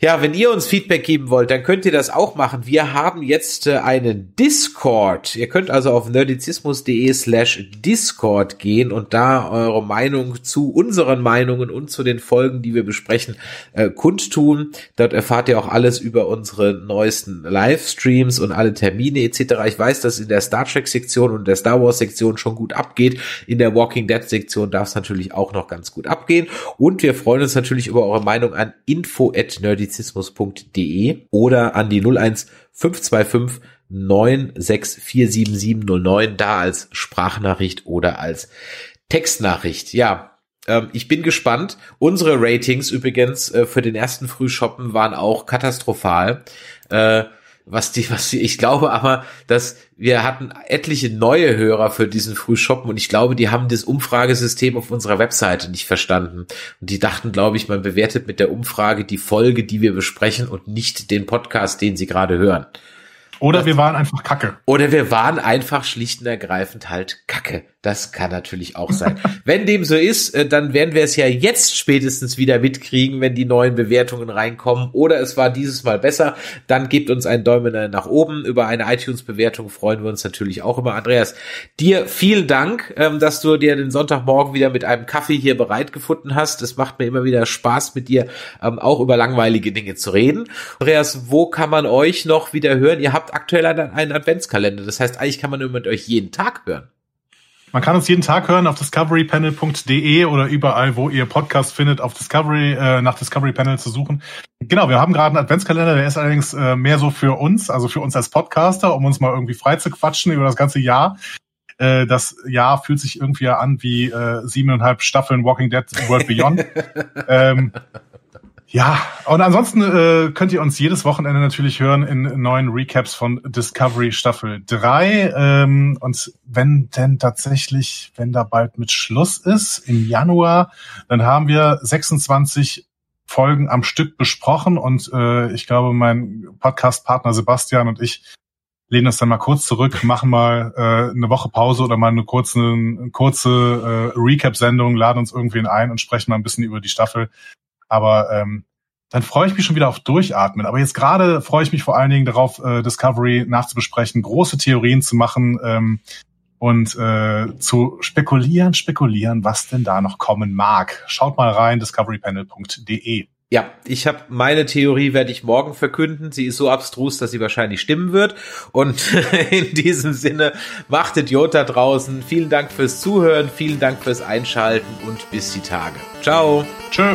S1: Ja, wenn ihr uns Feedback geben wollt, dann könnt ihr das auch machen. Wir haben jetzt äh, einen Discord. Ihr könnt also auf nerdizismus.de slash Discord gehen und da eure Meinung zu unseren Meinungen und zu den Folgen, die wir besprechen, äh, kundtun. Dort erfahrt ihr auch alles über unsere neuesten Livestreams und alle Termine etc. Ich weiß, dass in der Star Trek Sektion und der Star Wars Sektion schon gut abgeht. In der Walking Dead Sektion darf es natürlich auch noch ganz gut abgehen. Und wir freuen uns natürlich über eure Meinung an info@nerdizismus.de oder an die 01 525 9647709 da als Sprachnachricht oder als Textnachricht. Ja, ähm, ich bin gespannt. Unsere Ratings übrigens äh, für den ersten Frühshoppen waren auch katastrophal. Was die, was die, ich glaube aber, dass wir hatten etliche neue Hörer für diesen Frühshoppen und ich glaube, die haben das Umfragesystem auf unserer Webseite nicht verstanden. Und die dachten, glaube ich, man bewertet mit der Umfrage die Folge, die wir besprechen und nicht den Podcast, den sie gerade hören.
S2: Oder wir waren einfach Kacke.
S1: Oder wir waren einfach schlicht und ergreifend halt Kacke. Das kann natürlich auch sein. [laughs] wenn dem so ist, äh, dann werden wir es ja jetzt spätestens wieder mitkriegen, wenn die neuen Bewertungen reinkommen. Oder es war dieses Mal besser. Dann gebt uns einen Däumen nach oben. Über eine iTunes-Bewertung freuen wir uns natürlich auch immer. Andreas, dir vielen Dank, ähm, dass du dir den Sonntagmorgen wieder mit einem Kaffee hier bereit gefunden hast. Es macht mir immer wieder Spaß, mit dir ähm, auch über langweilige Dinge zu reden. Andreas, wo kann man euch noch wieder hören? Ihr habt aktuell einen Adventskalender. Das heißt, eigentlich kann man mit euch jeden Tag hören.
S2: Man kann uns jeden Tag hören auf discoverypanel.de oder überall, wo ihr Podcast findet, auf Discovery, äh, nach Discovery Panel zu suchen. Genau, wir haben gerade einen Adventskalender, der ist allerdings äh, mehr so für uns, also für uns als Podcaster, um uns mal irgendwie frei zu quatschen über das ganze Jahr. Äh, das Jahr fühlt sich irgendwie an wie äh, siebeneinhalb Staffeln Walking Dead World Beyond. [laughs] ähm, ja, und ansonsten äh, könnt ihr uns jedes Wochenende natürlich hören in neuen Recaps von Discovery Staffel 3. Ähm, und wenn denn tatsächlich, wenn da bald mit Schluss ist, im Januar, dann haben wir 26 Folgen am Stück besprochen und äh, ich glaube, mein Podcast-Partner Sebastian und ich lehnen uns dann mal kurz zurück, machen mal äh, eine Woche Pause oder mal eine kurze, kurze äh, Recap-Sendung, laden uns irgendwen ein und sprechen mal ein bisschen über die Staffel. Aber ähm, dann freue ich mich schon wieder auf Durchatmen. Aber jetzt gerade freue ich mich vor allen Dingen darauf, äh, Discovery nachzubesprechen, große Theorien zu machen ähm, und äh, zu spekulieren, spekulieren, was denn da noch kommen mag. Schaut mal rein, discoverypanel.de.
S1: Ja, ich habe meine Theorie werde ich morgen verkünden. Sie ist so abstrus, dass sie wahrscheinlich stimmen wird. Und [laughs] in diesem Sinne macht Idiot da draußen. Vielen Dank fürs Zuhören, vielen Dank fürs Einschalten und bis die Tage. Ciao.
S2: Tschö.